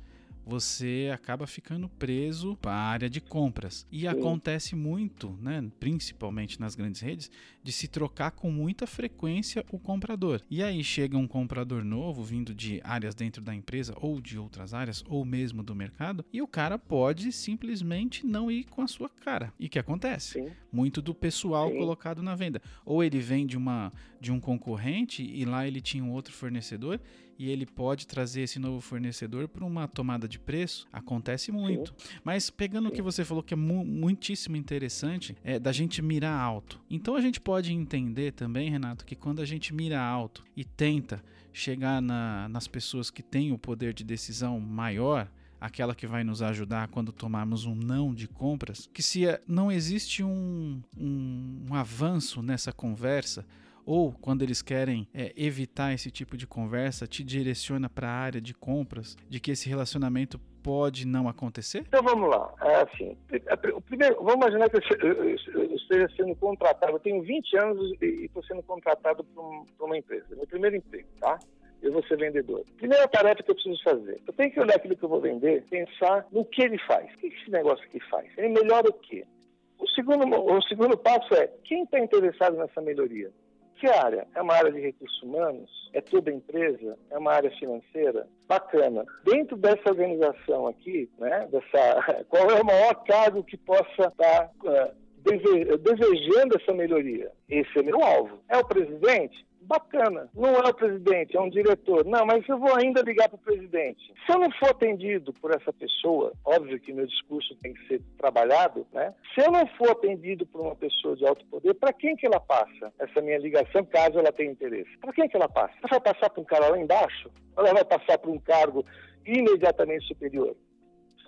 você acaba ficando preso à área de compras. E Sim. acontece muito, né, principalmente nas grandes redes, de se trocar com muita frequência o comprador. E aí chega um comprador novo vindo de áreas dentro da empresa ou de outras áreas ou mesmo do mercado, e o cara pode simplesmente não ir com a sua cara. E o que acontece? Sim. Muito do pessoal Sim. colocado na venda. Ou ele vem de uma de um concorrente e lá ele tinha um outro fornecedor e ele pode trazer esse novo fornecedor para uma tomada de preço, acontece muito. Sim. Mas pegando Sim. o que você falou que é mu muitíssimo interessante, é da gente mirar alto. Então a gente pode entender também, Renato, que quando a gente mira alto e tenta chegar na, nas pessoas que têm o poder de decisão maior, aquela que vai nos ajudar quando tomarmos um não de compras, que se é, não existe um, um, um avanço nessa conversa, ou quando eles querem é, evitar esse tipo de conversa, te direciona para a área de compras, de que esse relacionamento pode não acontecer? Então vamos lá. É assim, o primeiro, vamos imaginar que eu esteja sendo contratado. Eu tenho 20 anos e estou sendo contratado por uma empresa. Meu primeiro emprego, tá? eu vou ser vendedor. Primeira tarefa que eu preciso fazer, eu tenho que olhar aquilo que eu vou vender, pensar no que ele faz. O que esse negócio aqui faz? Ele melhora o quê? O segundo, o segundo passo é, quem está interessado nessa melhoria? Que área? É uma área de recursos humanos? É toda empresa? É uma área financeira? Bacana. Dentro dessa organização aqui, né, dessa, [LAUGHS] qual é o maior cargo que possa estar uh, desejando essa melhoria? Esse é meu alvo. É o presidente? bacana. Não é o presidente, é um diretor. Não, mas eu vou ainda ligar para o presidente. Se eu não for atendido por essa pessoa, óbvio que meu discurso tem que ser trabalhado, né? Se eu não for atendido por uma pessoa de alto poder, para quem que ela passa essa minha ligação, caso ela tenha interesse? Para quem que ela passa? Ela vai passar para um cara lá embaixo? Ela vai passar para um cargo imediatamente superior?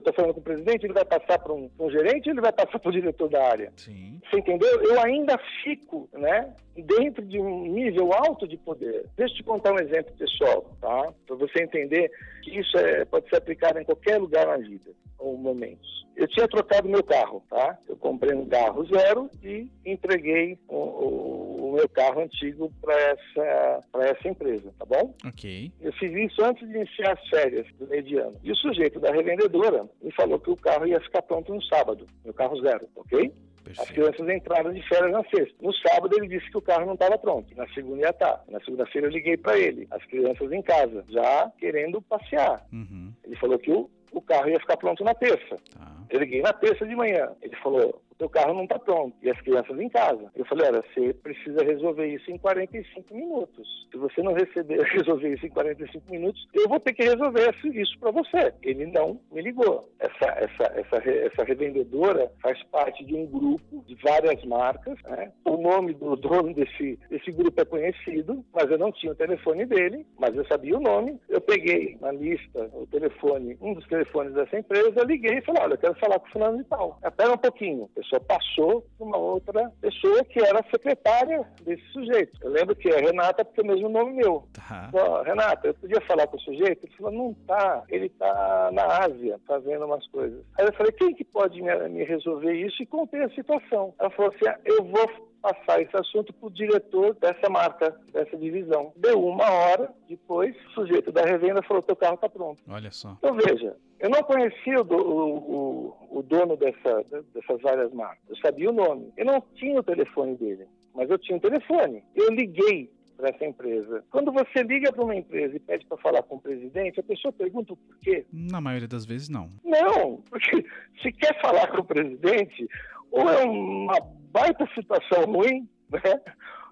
Está falando com o presidente, ele vai passar para um, um, gerente, ele vai passar para o diretor da área. Sim. Você entendeu? Eu ainda fico, né, dentro de um nível alto de poder. Deixa eu te contar um exemplo pessoal, tá? Para você entender que isso é, pode ser aplicado em qualquer lugar na vida ou momentos. Eu tinha trocado meu carro, tá? Eu comprei um carro zero e entreguei o, o, o meu carro antigo para essa, essa empresa, tá bom? Ok. Eu fiz isso antes de iniciar as férias do mediano. E o sujeito da revendedora me falou que o carro ia ficar pronto no sábado, meu carro zero, ok? Perfeito. As crianças entraram de férias na sexta. No sábado ele disse que o carro não estava pronto. Na segunda ia estar. Tá. Na segunda-feira eu liguei para ele. As crianças em casa, já querendo passear. Uhum. Ele falou que o, o carro ia ficar pronto na terça. Tá. Eu liguei na terça de manhã. Ele falou, teu carro não está pronto. E as crianças em casa. Eu falei, olha, você precisa resolver isso em 45 minutos. Se você não receber, [LAUGHS] resolver isso em 45 minutos, eu vou ter que resolver isso para você. Ele não me ligou. Essa, essa, essa, essa revendedora faz parte de um grupo de várias marcas. Né? O nome do dono desse, desse grupo é conhecido, mas eu não tinha o telefone dele, mas eu sabia o nome. Eu peguei na lista o telefone, um dos telefones dessa empresa, liguei e falei, olha, eu quero falar com o fulano de tal. Espera um pouquinho pessoa passou para uma outra pessoa que era secretária desse sujeito. Eu lembro que é Renata, porque é o mesmo nome meu. Tá. Renata, eu podia falar com o sujeito? Ele falou, não tá, ele tá na Ásia fazendo umas coisas. Aí eu falei, quem que pode me, me resolver isso? E contei a situação. Ela falou assim, ah, eu vou passar esse assunto para o diretor dessa marca, dessa divisão. Deu uma hora depois, o sujeito da revenda falou: teu carro está pronto. Olha só. Então veja, eu não conhecia o, o, o, dono dessa, dessas várias marcas. Eu sabia o nome. Eu não tinha o telefone dele, mas eu tinha o telefone. Eu liguei para essa empresa. Quando você liga para uma empresa e pede para falar com o presidente, a pessoa pergunta o porquê. Na maioria das vezes, não. Não, porque [LAUGHS] se quer falar com o presidente, ou é uma baita situação ruim, né?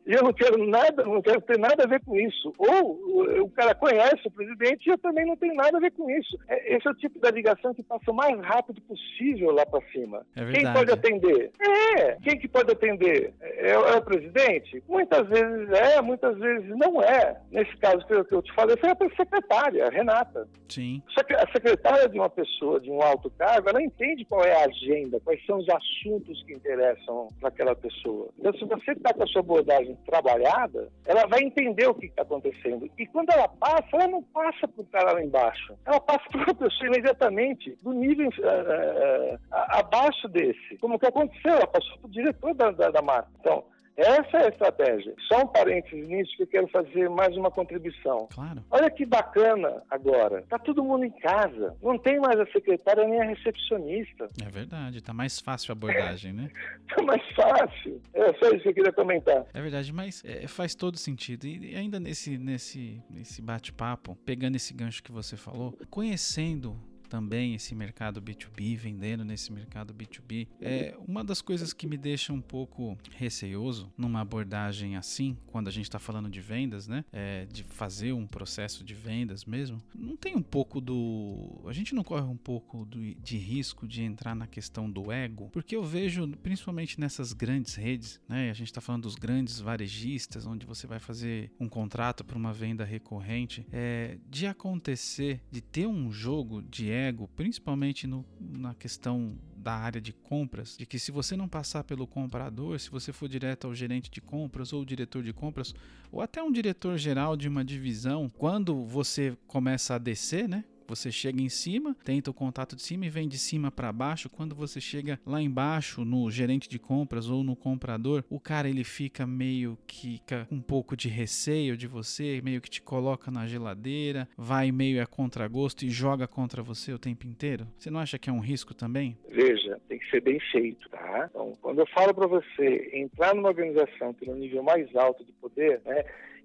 E eu não quero nada, não quero ter nada a ver com isso. Ou o cara conhece o presidente e eu também não tenho nada a ver com isso. É, esse é o tipo da ligação que passa o mais rápido possível lá para cima. É Quem pode atender? É. Quem que pode atender? É, é, o presidente? Muitas vezes é, muitas vezes não é. Nesse caso que eu, que eu te falei, foi a secretária, a Renata. Sim. A secretária de uma pessoa de um alto cargo, ela entende qual é a agenda, quais são os assuntos que interessam para aquela pessoa. Então, se você está com a sua abordagem trabalhada, ela vai entender o que está acontecendo. E quando ela passa, ela não passa para o cara lá embaixo. Ela passa para uma pessoa imediatamente do nível uh, uh, abaixo desse. Como que aconteceu? Ela passou para o diretor da, da, da marca. Então, essa é a estratégia. Só um parênteses nisso que eu quero fazer mais uma contribuição. Claro. Olha que bacana agora. Tá todo mundo em casa. Não tem mais a secretária nem a recepcionista. É verdade. Tá mais fácil a abordagem, né? [LAUGHS] tá mais fácil. É só isso que eu queria comentar. É verdade, mas é, faz todo sentido. E ainda nesse, nesse, nesse bate-papo, pegando esse gancho que você falou, conhecendo também esse mercado B2B, vendendo nesse mercado B2B. É uma das coisas que me deixa um pouco receoso numa abordagem assim, quando a gente está falando de vendas, né? É, de fazer um processo de vendas mesmo. Não tem um pouco do. A gente não corre um pouco do, de risco de entrar na questão do ego, porque eu vejo, principalmente nessas grandes redes, né? A gente está falando dos grandes varejistas, onde você vai fazer um contrato para uma venda recorrente, é, de acontecer, de ter um jogo de ego principalmente no, na questão da área de compras, de que se você não passar pelo comprador, se você for direto ao gerente de compras ou diretor de compras, ou até um diretor geral de uma divisão, quando você começa a descer, né? Você chega em cima, tenta o contato de cima e vem de cima para baixo. Quando você chega lá embaixo no gerente de compras ou no comprador, o cara ele fica meio que com um pouco de receio de você, meio que te coloca na geladeira, vai meio a contragosto e joga contra você o tempo inteiro. Você não acha que é um risco também? Veja, tem que ser bem feito, tá? Então, quando eu falo para você entrar numa organização no nível mais alto de poder, né?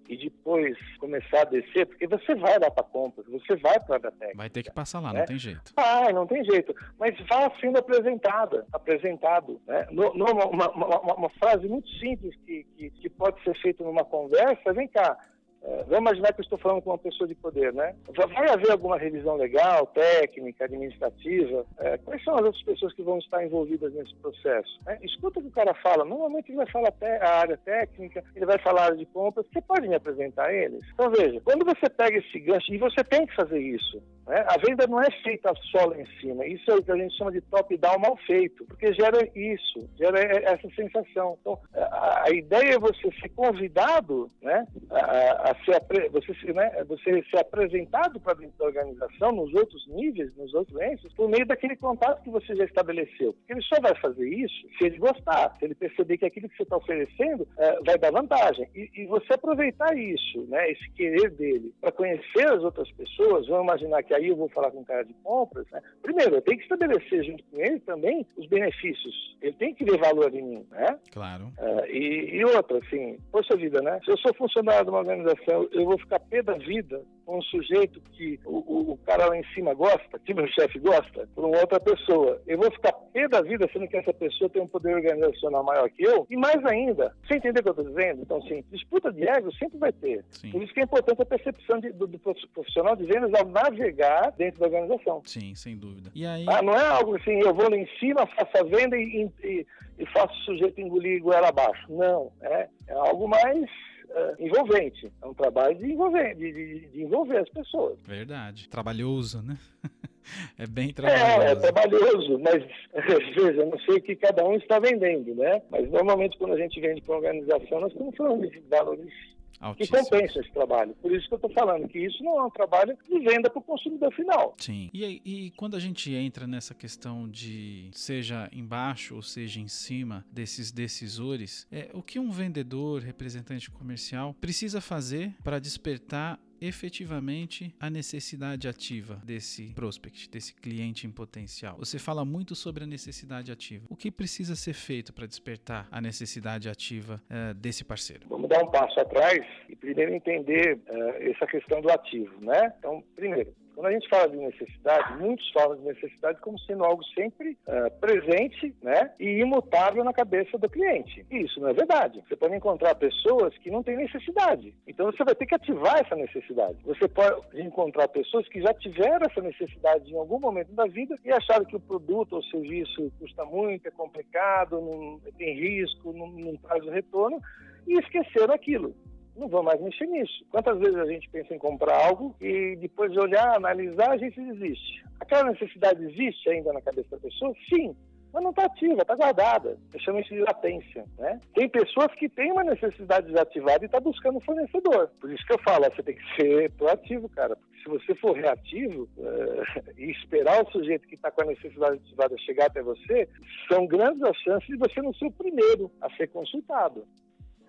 E depois começar a descer, porque você vai lá para compras, você vai para a técnica. Vai ter que passar lá, né? não tem jeito. Vai, não tem jeito. Mas vá sendo apresentada, apresentado. Né? No, no, uma, uma, uma, frase muito simples que, que, que pode ser feita numa conversa, vem cá, é, vamos imaginar que eu estou falando com uma pessoa de poder, né? Vai haver alguma revisão legal, técnica, administrativa? É, quais são as outras pessoas que vão estar envolvidas nesse processo? É, escuta o que o cara fala. Normalmente ele vai falar a área técnica, ele vai falar a área de compras. Você pode me apresentar a eles? Então veja, quando você pega esse gancho, e você tem que fazer isso, né? a venda não é feita só lá em cima. Isso é o que a gente chama de top-down mal feito, porque gera isso, gera essa sensação. Então, a, a ideia é você ser convidado, né? A, a ser, você, né, você ser apresentado para dentro da organização, nos outros níveis, nos outros entes, por meio daquele contato que você já estabeleceu. Porque ele só vai fazer isso se ele gostar, se ele perceber que aquilo que você está oferecendo é, vai dar vantagem. E, e, você aproveitar isso, né, esse querer dele, para conhecer as outras pessoas, vamos imaginar que aí eu vou falar com um cara de compras, né? primeiro, eu tenho que estabelecer junto com ele também os benefícios. Ele tem que ver valor em mim, né? Claro. É, e, e outra, assim, poxa vida, né? Se eu sou funcionário de uma organização eu vou ficar pé da vida com um sujeito que o, o, o, cara lá em cima gosta, que meu [LAUGHS] chefe gosta, por uma outra pessoa. Eu vou ficar pé da vida sendo que essa pessoa tem um poder organizacional maior que eu. E mais ainda, você entendeu o que eu estou dizendo? Então, assim, disputa de ego sempre vai ter. Sim. Por isso que é importante a percepção de, do, do, profissional de vendas ao navegar dentro da organização. Sim, sem dúvida. E aí... Ah, não é algo assim, eu vou lá em cima, faço a venda e, e, e faço o sujeito engolir goela abaixo. Não, é, é algo mais uh, envolvente. É um trabalho de envolver, de, de, de envolver as pessoas. Verdade. Trabalhoso, né? [LAUGHS] É bem trabalhoso. É, é trabalhoso, mas [LAUGHS] veja, eu não sei o que cada um está vendendo, né? Mas normalmente quando a gente vende para uma organização, nós estamos falando de valores Altíssimo. que compensa esse trabalho. Por isso que eu estou falando que isso não é um trabalho de venda para o consumidor final. Sim. E, e quando a gente entra nessa questão de seja embaixo ou seja em cima desses decisores, é o que um vendedor, representante comercial precisa fazer para despertar efetivamente a necessidade ativa desse prospect, desse cliente em potencial. Você fala muito sobre a necessidade ativa. O que precisa ser feito para despertar a necessidade ativa uh, desse parceiro? Vamos dar um passo atrás e primeiro entender uh, essa questão do ativo, né? Então, primeiro, quando a gente fala de necessidade, muitos falam de necessidade como sendo algo sempre uh, presente né, e imutável na cabeça do cliente. E isso não é verdade. Você pode encontrar pessoas que não têm necessidade. Então você vai ter que ativar essa necessidade. Você pode encontrar pessoas que já tiveram essa necessidade em algum momento da vida e acharam que o produto ou serviço custa muito, é complicado, não, tem risco, não, não traz o retorno e esqueceram aquilo não vou mais mexer nisso. Quantas vezes a gente pensa em comprar algo e depois de olhar, analisar, a gente desiste? Aquela necessidade existe ainda na cabeça da pessoa? Sim, mas não está ativa, está guardada. Eu chamo isso de latência. Né? Tem pessoas que têm uma necessidade desativada e está buscando um fornecedor. Por isso que eu falo, você tem que ser proativo, cara. Porque se você for reativo uh, [LAUGHS] e esperar o sujeito que está com a necessidade ativada chegar até você, são grandes as chances de você não ser o primeiro a ser consultado.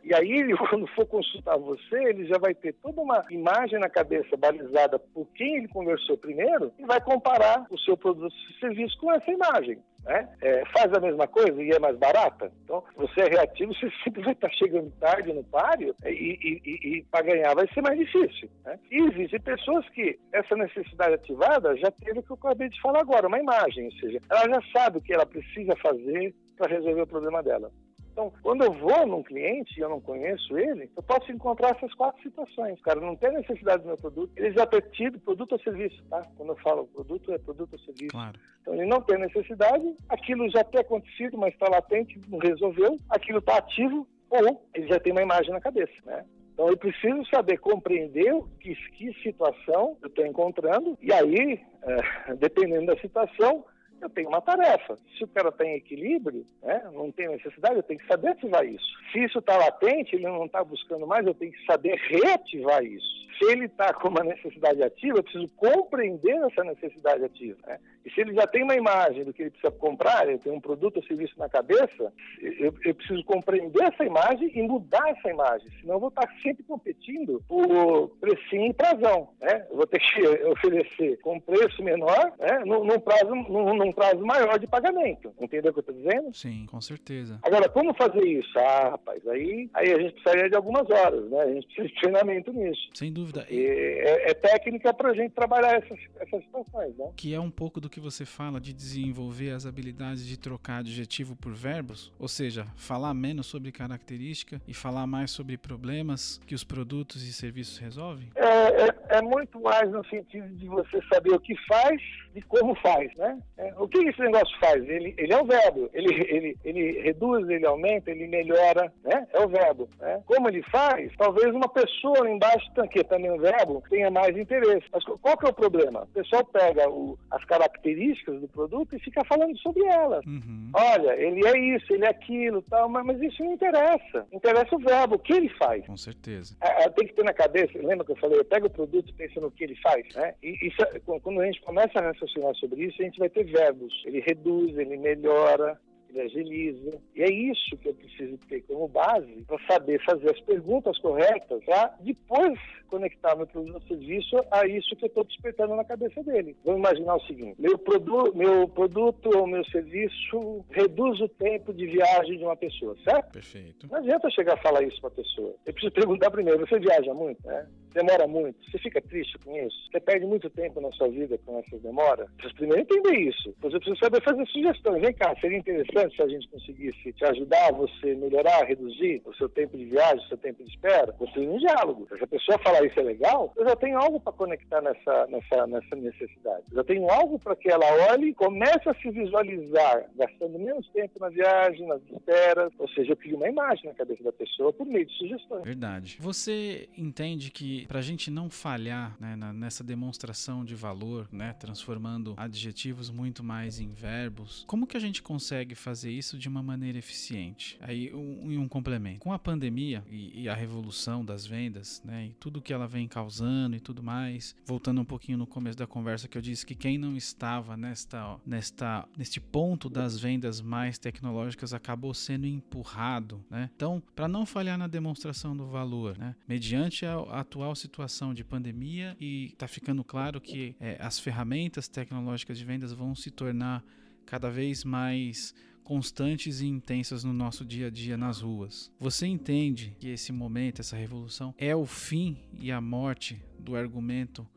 E aí, [LAUGHS] quando for consultar você, ele já vai ter toda uma imagem na cabeça balizada por quem ele conversou primeiro e vai comparar o seu produto ou serviço com essa imagem. Né? É, faz a mesma coisa e é mais barata. Então, você é reativo, [LAUGHS] você sempre vai estar chegando tarde no páreo e, e, e, e para ganhar vai ser mais difícil. Né? E existem pessoas que essa necessidade ativada já teve o que eu acabei de falar agora, uma imagem, ou seja, ela já sabe o que ela precisa fazer para resolver o problema dela. Então, quando eu vou num cliente e eu não conheço ele, eu posso encontrar essas quatro situações. O cara não tem necessidade do meu produto, ele já tem tido produto ou serviço, tá? Quando eu falo produto, é produto ou serviço. Claro. Então, ele não tem necessidade, aquilo já tem acontecido, mas está latente, não resolveu, aquilo está ativo, ou ele já tem uma imagem na cabeça, né? Então eu preciso saber compreender que, que situação eu estou encontrando e aí, é, [LAUGHS] dependendo da situação, eu tenho uma tarefa. Se o cara tem equilíbrio, né, não tem necessidade, eu tenho que saber ativar isso. Se isso está latente, ele não está buscando mais, eu tenho que saber reativar isso. Se ele está com uma necessidade ativa, eu preciso compreender essa necessidade ativa. Né? E se ele já tem uma imagem do que ele precisa comprar, ele tem um produto ou serviço na cabeça, eu, eu preciso compreender essa imagem e mudar essa imagem. Senão eu vou estar sempre competindo por precinho e prazão. Né? Eu vou ter que [LAUGHS] oferecer com preço menor né? num, num prazo, num, num, prazo maior de pagamento. Entendeu o que eu estou dizendo? Sim, com certeza. Agora, como fazer isso? Ah, rapaz, aí, aí a gente precisaria de algumas horas, né? A gente precisa de treinamento nisso. Sem dúvida. E é, é técnica para a gente trabalhar essas, essas situações, né? Que é um pouco do que você fala de desenvolver as habilidades de trocar adjetivo por verbos, ou seja, falar menos sobre característica e falar mais sobre problemas que os produtos e serviços resolvem? É, é, é muito mais no sentido de você saber o que faz e como faz, né? É, o que esse negócio faz? Ele, ele é o verbo, ele, ele, ele reduz, ele aumenta, ele melhora, né? É o verbo. Né? Como ele faz, talvez uma pessoa embaixo, que também um verbo, tenha mais interesse. Mas qual que é o problema? O pessoal pega o, as características do produto e fica falando sobre elas. Uhum. Olha, ele é isso, ele é aquilo, tal, mas, mas isso não interessa. Interessa o verbo, o que ele faz. Com certeza. É, é tem que ter na cabeça, lembra que eu falei, pega o produto e pensa no que ele faz, né? E isso, é, quando a gente começa a raciocinar sobre isso, a gente vai ter verbos. Ele reduz, ele melhora, ele agiliza. E é isso que eu preciso ter como base para saber fazer as perguntas corretas para depois conectar meu produto ou serviço a isso que eu estou despertando na cabeça dele. Vamos imaginar o seguinte: meu, produ meu produto ou meu serviço reduz o tempo de viagem de uma pessoa, certo? Perfeito. Não adianta chegar a falar isso para a pessoa. Eu preciso perguntar primeiro: você viaja muito? Né? Demora muito? Você fica triste com isso? Você perde muito tempo na sua vida com essas demoras? Você primeiro entender isso. Eu preciso saber fazer sugestões. Vem cá, seria interessante se a gente conseguisse te ajudar, você melhorar, reduzir o seu tempo de viagem, o seu tempo de espera. Você um diálogo. Se a pessoa falar isso é legal, eu já tenho algo para conectar nessa, nessa, nessa necessidade. Eu já tenho algo para que ela olhe e comece a se visualizar, gastando menos tempo na viagem, nas esperas. Ou seja, eu crio uma imagem na cabeça da pessoa por meio de sugestões. Verdade. Você entende que para a gente não falhar né, nessa demonstração de valor, né, transformando adjetivos muito mais em verbos, como que a gente consegue fazer isso de uma maneira eficiente? Aí um, um complemento. Com a pandemia e, e a revolução das vendas, né, e tudo que ela vem causando e tudo mais, voltando um pouquinho no começo da conversa que eu disse que quem não estava nesta, nesta, neste ponto das vendas mais tecnológicas acabou sendo empurrado, né? Então, para não falhar na demonstração do valor, né, mediante a atual situação de pandemia e está ficando claro que é, as ferramentas tecnológicas de vendas vão se tornar cada vez mais constantes e intensas no nosso dia a dia nas ruas. Você entende que esse momento, essa revolução, é o fim e a morte do argumento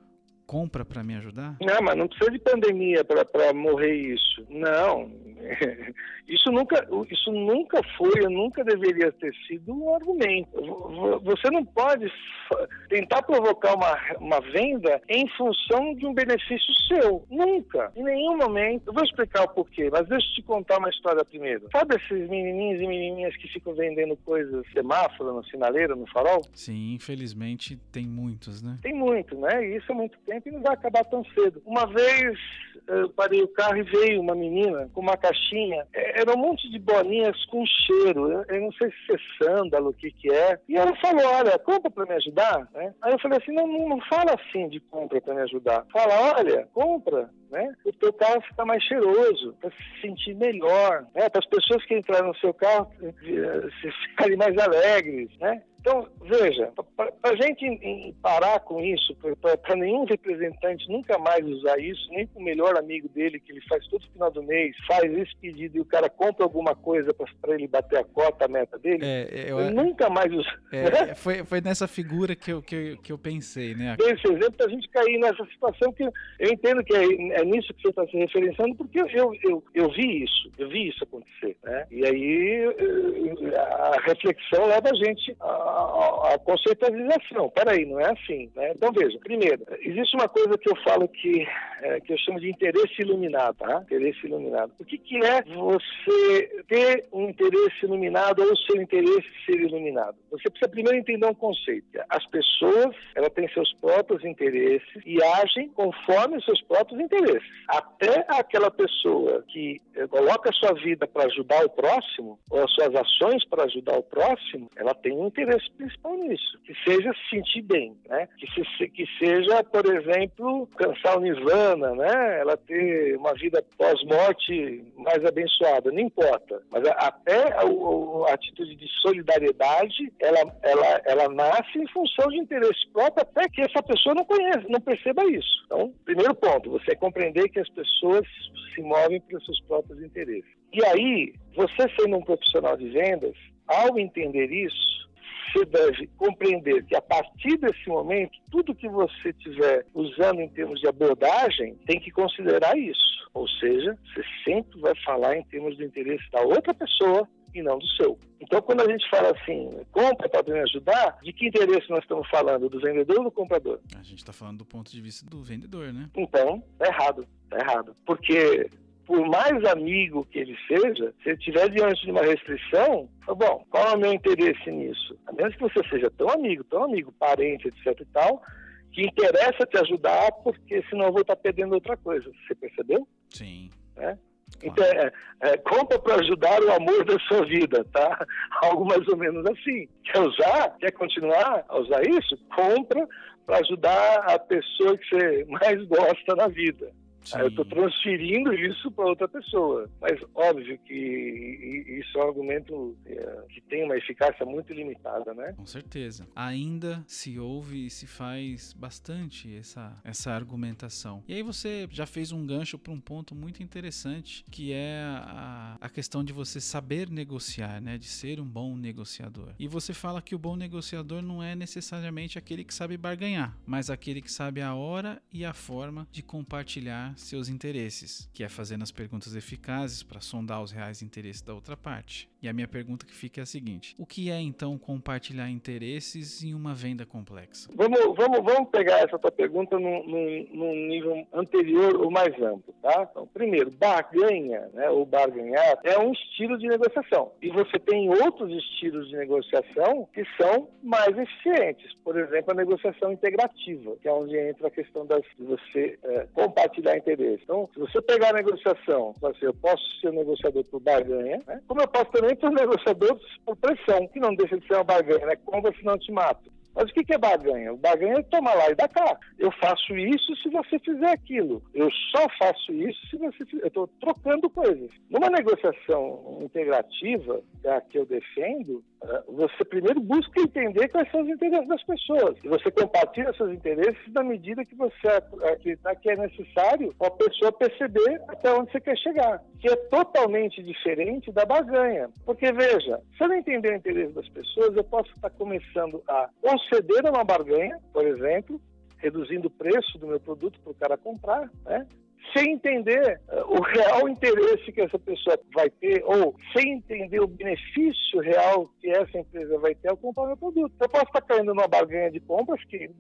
compra para me ajudar? Não, mas não precisa de pandemia para morrer isso. Não. [LAUGHS] Isso nunca, isso nunca foi, nunca deveria ter sido um argumento. Você não pode tentar provocar uma, uma venda em função de um benefício seu. Nunca. Em nenhum momento. Eu vou explicar o porquê, mas deixa eu te contar uma história primeiro. Sabe esses menininhos e menininhas que ficam vendendo coisas semáforo, no sinaleiro, no farol? Sim, infelizmente tem muitos, né? Tem muito, né? E isso há muito tempo e não vai acabar tão cedo. Uma vez eu parei o carro e veio uma menina com uma caixinha. É, era um monte de bolinhas com cheiro. Eu, não sei se é sândalo, o que que é. E ela falou, olha, compra para me ajudar. Né? Aí eu falei assim, não, não fala assim de compra para me ajudar. Fala, olha, compra né? O teu carro fica mais cheiroso, para se sentir melhor, né? Para as pessoas que entraram no seu carro eh, se [LAUGHS] ficarem mais alegres, né? Então, veja, para a gente em, parar com isso, para nenhum representante nunca mais usar isso, nem para o melhor amigo dele, que ele faz todo final do mês, faz esse pedido e o cara compra alguma coisa para ele bater a cota, a meta dele, é, eu, eu nunca mais usa. É, né? foi, foi nessa figura que eu, que, eu, que eu pensei, né? Esse exemplo para a gente cair nessa situação que eu entendo que é, é nisso que você está se referenciando, porque eu, eu, eu, vi isso, eu vi isso acontecer, né? E aí a reflexão leva a gente a conceitualização. Peraí, não é assim. Né? Então, veja, primeiro, existe uma coisa que eu falo que, é, que eu chamo de interesse iluminado. Tá? Interesse iluminado. O que, que é você ter um interesse iluminado ou seu interesse ser iluminado? Você precisa primeiro entender um conceito. As pessoas, ela têm seus próprios interesses e agem conforme seus próprios interesses. Até aquela pessoa que eh, coloca a sua vida para ajudar o próximo, ou as suas ações para ajudar o próximo, ela tem um interesse principal nisso, que seja se sentir bem, né? Que, se, que seja, por exemplo, alcançar o nirvana, né? Ela ter uma vida pós-morte mais abençoada, não importa. Mas até a, a, atitude de solidariedade, ela, ela, ela nasce em função de interesse próprio, até que essa pessoa não conhece, não perceba isso. Então, primeiro ponto, você é compreender que as pessoas se movem pelos seus próprios interesses. E aí, você sendo um profissional de vendas, ao entender isso, você deve compreender que a partir desse momento, tudo que você estiver usando em termos de abordagem tem que considerar isso. Ou seja, você sempre vai falar em termos do interesse da outra pessoa e não do seu. Então, quando a gente fala assim, compra para me ajudar, de que interesse nós estamos falando? Do vendedor ou do comprador? A gente está falando do ponto de vista do vendedor, né? Então, tá errado. Tá errado. Porque por mais amigo que ele seja, se ele estiver diante de uma restrição, bom, qual é o meu interesse nisso? A menos que você seja tão amigo, tão amigo, parente, etc e tal, que interessa te ajudar, porque senão eu vou estar perdendo outra coisa. Você percebeu? Sim. É? Então, é, é, compra para ajudar o amor da sua vida, tá? [LAUGHS] Algo mais ou menos assim. Quer usar? Quer continuar a usar isso? Compra para ajudar a pessoa que você mais gosta na vida. Sim. Eu estou transferindo isso para outra pessoa. Mas óbvio que isso é um argumento é, que tem uma eficácia muito limitada, né? Com certeza. Ainda se ouve e se faz bastante essa, essa argumentação. E aí você já fez um gancho para um ponto muito interessante, que é a, a questão de você saber negociar, né? De ser um bom negociador. E você fala que o bom negociador não é necessariamente aquele que sabe barganhar, mas aquele que sabe a hora e a forma de compartilhar seus interesses, que é fazendo as perguntas eficazes para sondar os reais interesses da outra parte. E a minha pergunta que fica é a seguinte: o que é então compartilhar interesses em uma venda complexa? Vamos, vamos, vamos pegar essa tua pergunta num, num, num nível anterior ou mais amplo, tá? Então, primeiro, barganha, né, ou barganhar, é um estilo de negociação. E você tem outros estilos de negociação que são mais eficientes. Por exemplo, a negociação integrativa, que é onde entra a questão das, de você é, compartilhar interesse. Então, se você pegar a negociação, você, eu posso ser negociador por barganha, né? como eu posso também para os negociadores por pressão, que não deixa de ser uma barganha, né? Compra se não te mato. Mas o que é barganha? O barganha é tomar lá e dar cá. Eu faço isso se você fizer aquilo. Eu só faço isso se você fizer. Eu estou trocando coisas. Numa negociação integrativa, que é a que eu defendo, você primeiro busca entender quais são os interesses das pessoas. E você compartilha seus interesses na medida que você acreditar que é necessário a pessoa perceber até onde você quer chegar. Que é totalmente diferente da barganha. Porque, veja, se eu não entender o interesse das pessoas, eu posso estar começando a conceder uma barganha, por exemplo, reduzindo o preço do meu produto para o cara comprar, né? Sem entender uh, o real interesse que essa pessoa vai ter ou sem entender o benefício real que essa empresa vai ter ao comprar meu produto. Eu posso estar caindo numa barganha de compras que,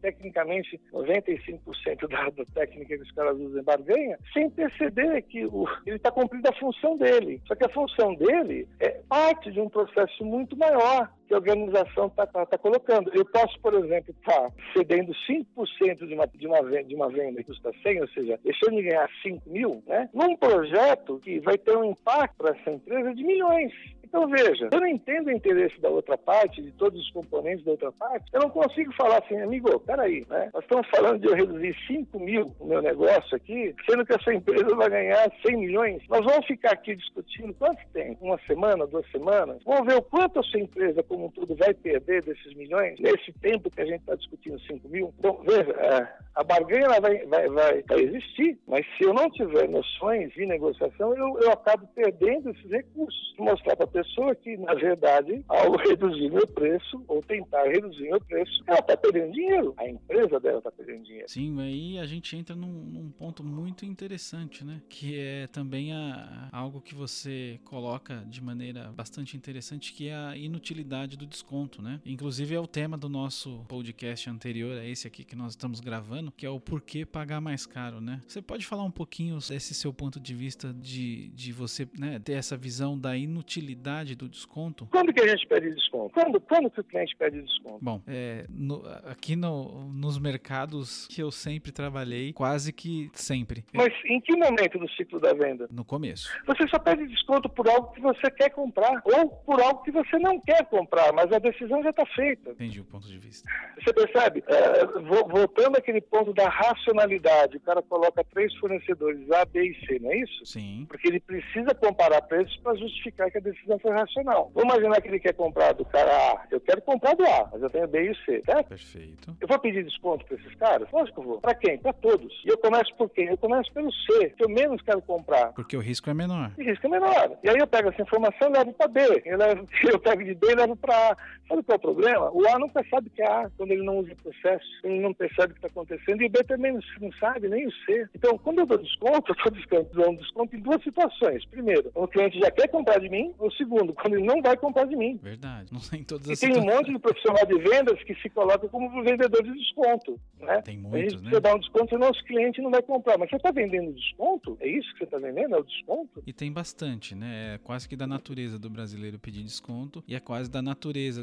tecnicamente, 95% da, da, técnica que os caras usam em barganha, sem perceber que o, ele está cumprindo a função dele. Só que a função dele é parte de um processo muito maior que a organização está tá, tá colocando. Eu posso, por exemplo, estar tá cedendo 5% de uma, de, uma venda, de uma venda que custa 100, ou seja, deixando de ganhar 5 mil, né? num projeto que vai ter um impacto para essa empresa de milhões. Então, veja, eu não entendo o interesse da outra parte, de todos os componentes da outra parte, eu não consigo falar assim, amigo, peraí, né? Nós estamos falando de eu reduzir 5 mil no meu negócio aqui, sendo que essa empresa vai ganhar 100 milhões. Nós vamos ficar aqui discutindo quanto tem? Uma semana, duas semanas? Vamos ver o quanto a sua empresa como um todo vai perder desses milhões nesse tempo que a gente está discutindo 5 mil? Então, veja, é, a barganha vai, vai, vai, vai, existir, mas se eu não tiver noções de negociação, eu, eu acabo perdendo esses recursos. Mostrar para a pessoa que, na verdade, ao [LAUGHS] reduzir meu preço ou tentar reduzir meu preço, ela está perdendo dinheiro. A empresa dela está perdendo dinheiro. Sim, aí a gente entra num, num, ponto muito interessante, né? Que é também a, algo que você coloca de maneira bastante interessante, que é a inutilidade do desconto, né? Inclusive é o tema do nosso podcast anterior, é esse aqui que nós estamos gravando, que é o porquê pagar mais caro, né? Você pode falar um pouquinho desse seu ponto de vista de, de você né, ter essa visão da inutilidade do desconto? Quando que a gente pede desconto? Quando, quando que o cliente pede desconto? Bom, é, no, aqui no, nos mercados que eu sempre trabalhei, quase que sempre. Mas em que momento do ciclo da venda? No começo. Você só pede desconto por algo que você quer comprar ou por algo que você não quer comprar, mas a decisão já está feita. Entendi o ponto de vista. Você percebe? É, voltando àquele ponto da racionalidade, o cara coloca três fornecedores A, B e C, não é isso? Sim. Porque ele precisa comparar preços para justificar que a decisão foi racional. Vamos imaginar que ele quer comprar do cara A. Eu quero comprar do A, mas eu tenho B e C, certo? Perfeito. Eu vou pedir desconto para esses caras? Lógico que eu vou. Para quem? Para todos. E eu começo por quem? Eu começo pelo C, que eu menos quero comprar. Porque o risco é menor. O risco é menor. E aí eu pego essa informação e levo para B. Eu, levo, [LAUGHS] eu pego de B e levo para A. Sabe qual é o problema? O A nunca sabe que é A quando ele não usa o processo, ele não percebe o que está acontecendo. E o B também não sabe, nem o C. Então, quando eu dou desconto, [LAUGHS] eu estou dando desconto em duas situações. Primeiro, o cliente já quer comprar de mim. Ou segundo, [LAUGHS] quando ele não vai comprar de mim. Verdade. Não tem todas as E tem um monte de profissional de vendas que se coloca como vendedor de desconto. Né? Tem muitos, né? Você dá um desconto, senão os clientes não vai comprar. Mas você está vendendo desconto? É isso que você está vendendo? É o desconto? E tem bastante, né? É quase que da natureza do brasileiro pedir desconto e é quase da natureza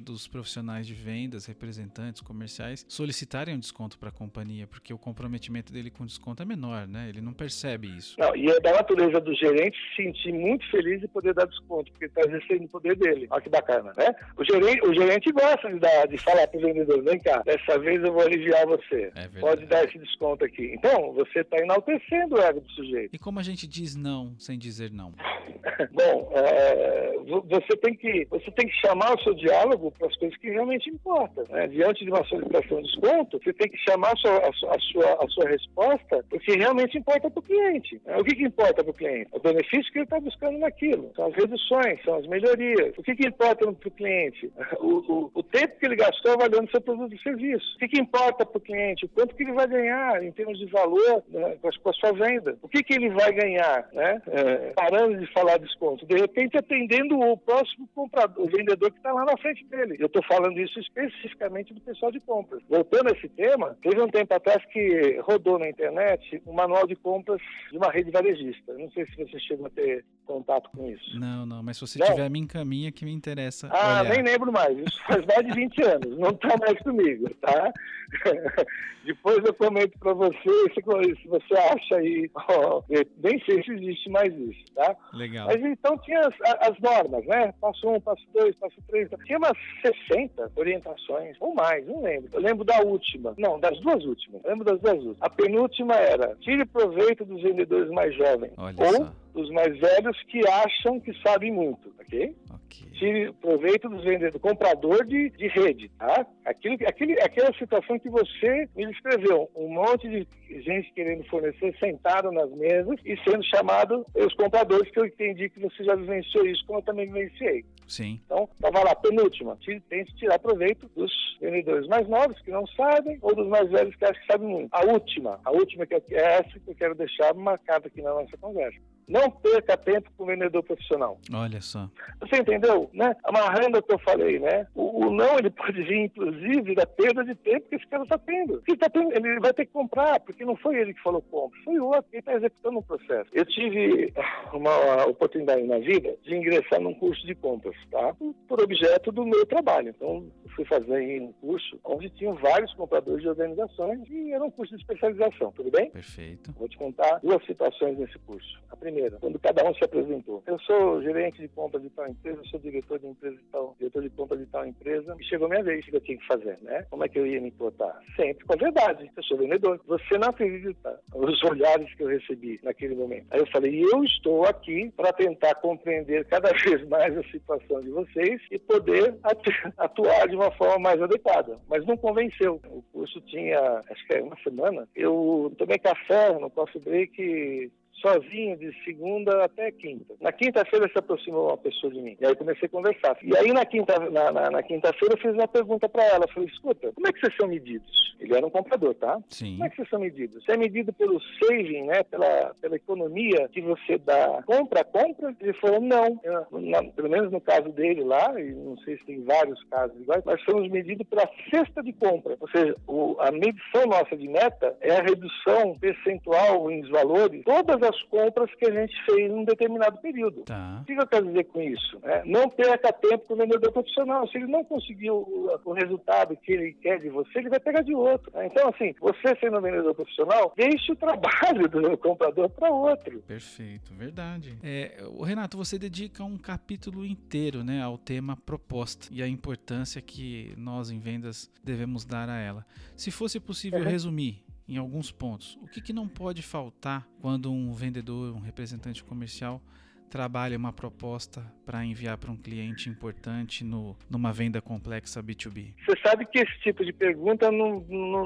dos profissionais de vendas, representantes comerciais solicitarem um desconto para a companhia, porque o comprometimento dele com desconto é menor, né? Ele não percebe isso. Não, e é da natureza do gerente se sentir muito feliz de poder dar desconto, porque está exercendo o poder dele. Olha que bacana, né? O gerente, o gerente gosta de, dar, de falar para o vendedor, vem cá, dessa vez eu vou aliviar você. É Pode dar esse desconto aqui. Então, você está enaltecendo o ego do sujeito. E como a gente diz não sem dizer não? [LAUGHS] Bom, é, você, tem que, você tem que chamar o seu diálogo para as coisas que realmente importam. Né? Diante de uma solicitação de desconto, você tem que chamar a sua, a sua, a sua, a resposta o que realmente importa para o cliente. O que, que importa para o cliente? O benefício que ele está buscando naquilo. São as reduções, são as melhorias. O que, que importa para [LAUGHS] o cliente? O, o, tempo que ele gastou avaliando seu produto e serviço. O que, que importa para o cliente? O quanto que ele vai ganhar em termos de valor né, com, a, sua venda? O que, que ele vai ganhar? Né? É, parando de falar desconto. De repente, atendendo o próximo comprador, o vendedor que está lá na frente dele. Eu estou falando isso especificamente do pessoal de compras. Voltando a esse tema, teve um tempo atrás que rodou na internet um manual de compras de uma rede varejista. Não sei se você chegou a ter contato com isso. Não, não, mas se você não? tiver, me encaminha que me interessa. Ah, olhar. nem lembro mais. Isso faz mais de 20 anos. Não está mais comigo, tá? [LAUGHS] Depois eu comento para você se você acha aí. Oh, nem sei se existe mais isso, tá? Legal. Mas então tinha as, as normas, né? Passo 1, um, passo 2, passo 3. Tinha umas 60 orientações, ou mais, não lembro. Eu lembro da última. Não, das duas últimas. Eu lembro das duas últimas. A penúltima era: tire proveito dos vendedores mais jovens. Olha ou só dos mais velhos que acham que sabem muito, ok? Ok. Tire proveito dos vendedores, do comprador de, de rede, tá? Aquilo, aquele, aquela situação que você me descreveu, um monte de gente querendo fornecer sentado nas mesas e sendo chamado os compradores, que eu entendi que você já vivenciou isso, como eu também vivenciei. Sim. Então, estava lá, penúltima, tem que tirar proveito dos vendedores mais novos que não sabem ou dos mais velhos que acham que sabem muito. A última, a última que é essa que eu quero deixar marcada aqui na nossa conversa. Não não perca tempo com o vendedor profissional. Olha só. Você entendeu? Né? Amarrando o que eu falei, né? O, o não, ele pode vir, inclusive, da perda de tempo que esse cara está tendo. Ele, tá tendo. ele vai ter que comprar, porque não foi ele que falou compra, foi o outro que está executando o processo. Eu tive uma oportunidade na vida de ingressar num curso de compras, tá? Por objeto do meu trabalho. Então, fui fazer um curso onde tinham vários compradores de organizações e era um curso de especialização, tudo bem? Perfeito. Vou te contar duas situações nesse curso. A primeira, quando cada um se apresentou. Eu sou gerente de compras de tal empresa, eu sou diretor de empresa de tal, diretor de compras de tal empresa, e chegou minha vez que eu tinha que fazer, né? Como é que eu ia me portar? Sempre com a verdade. Eu sou vendedor. Você não acredita os [LAUGHS] olhares que eu recebi naquele momento. Aí eu falei, eu estou aqui para tentar compreender cada [LAUGHS] vez mais a situação de vocês e poder [LAUGHS] atuar de uma forma mais adequada. Mas não convenceu. O curso tinha, acho que é uma semana. Eu tomei café no coffee break sozinho de segunda até quinta. Na quinta-feira se aproximou uma pessoa de mim. E aí comecei a conversar. E aí na quinta na, na, na quinta-feira eu fiz uma pergunta para ela. falei, escuta, como é que vocês são medidos? Ele era um comprador, tá? Sim. Como é que vocês são medidos? Você é medido pelo saving, né? Pela, pela economia que você dá compra a compra? Ele falou, não. Eu, na, pelo menos no caso dele lá, e não sei se tem vários casos iguais, nós somos medidos pela cesta de compra. Ou seja, o, a medição nossa de meta é a redução percentual em valores, todas as compras que a gente fez em um determinado período. Tá. O que eu quero dizer com isso? É, não perca tempo com o vendedor profissional. Se ele não conseguiu o, o resultado que ele quer de você, ele vai pegar de outro. Né? Então, assim, você sendo um vendedor profissional, deixe o trabalho [LAUGHS] do comprador para outro. Perfeito, verdade. É, o Renato, você dedica um capítulo inteiro né, ao tema proposta e a importância que nós em vendas devemos dar a ela. Se fosse possível uhum. resumir em alguns pontos, o que, que não pode faltar quando um vendedor, um representante comercial trabalha uma proposta para enviar para um cliente importante no, numa venda complexa B2B? Você sabe que esse tipo de pergunta não, não,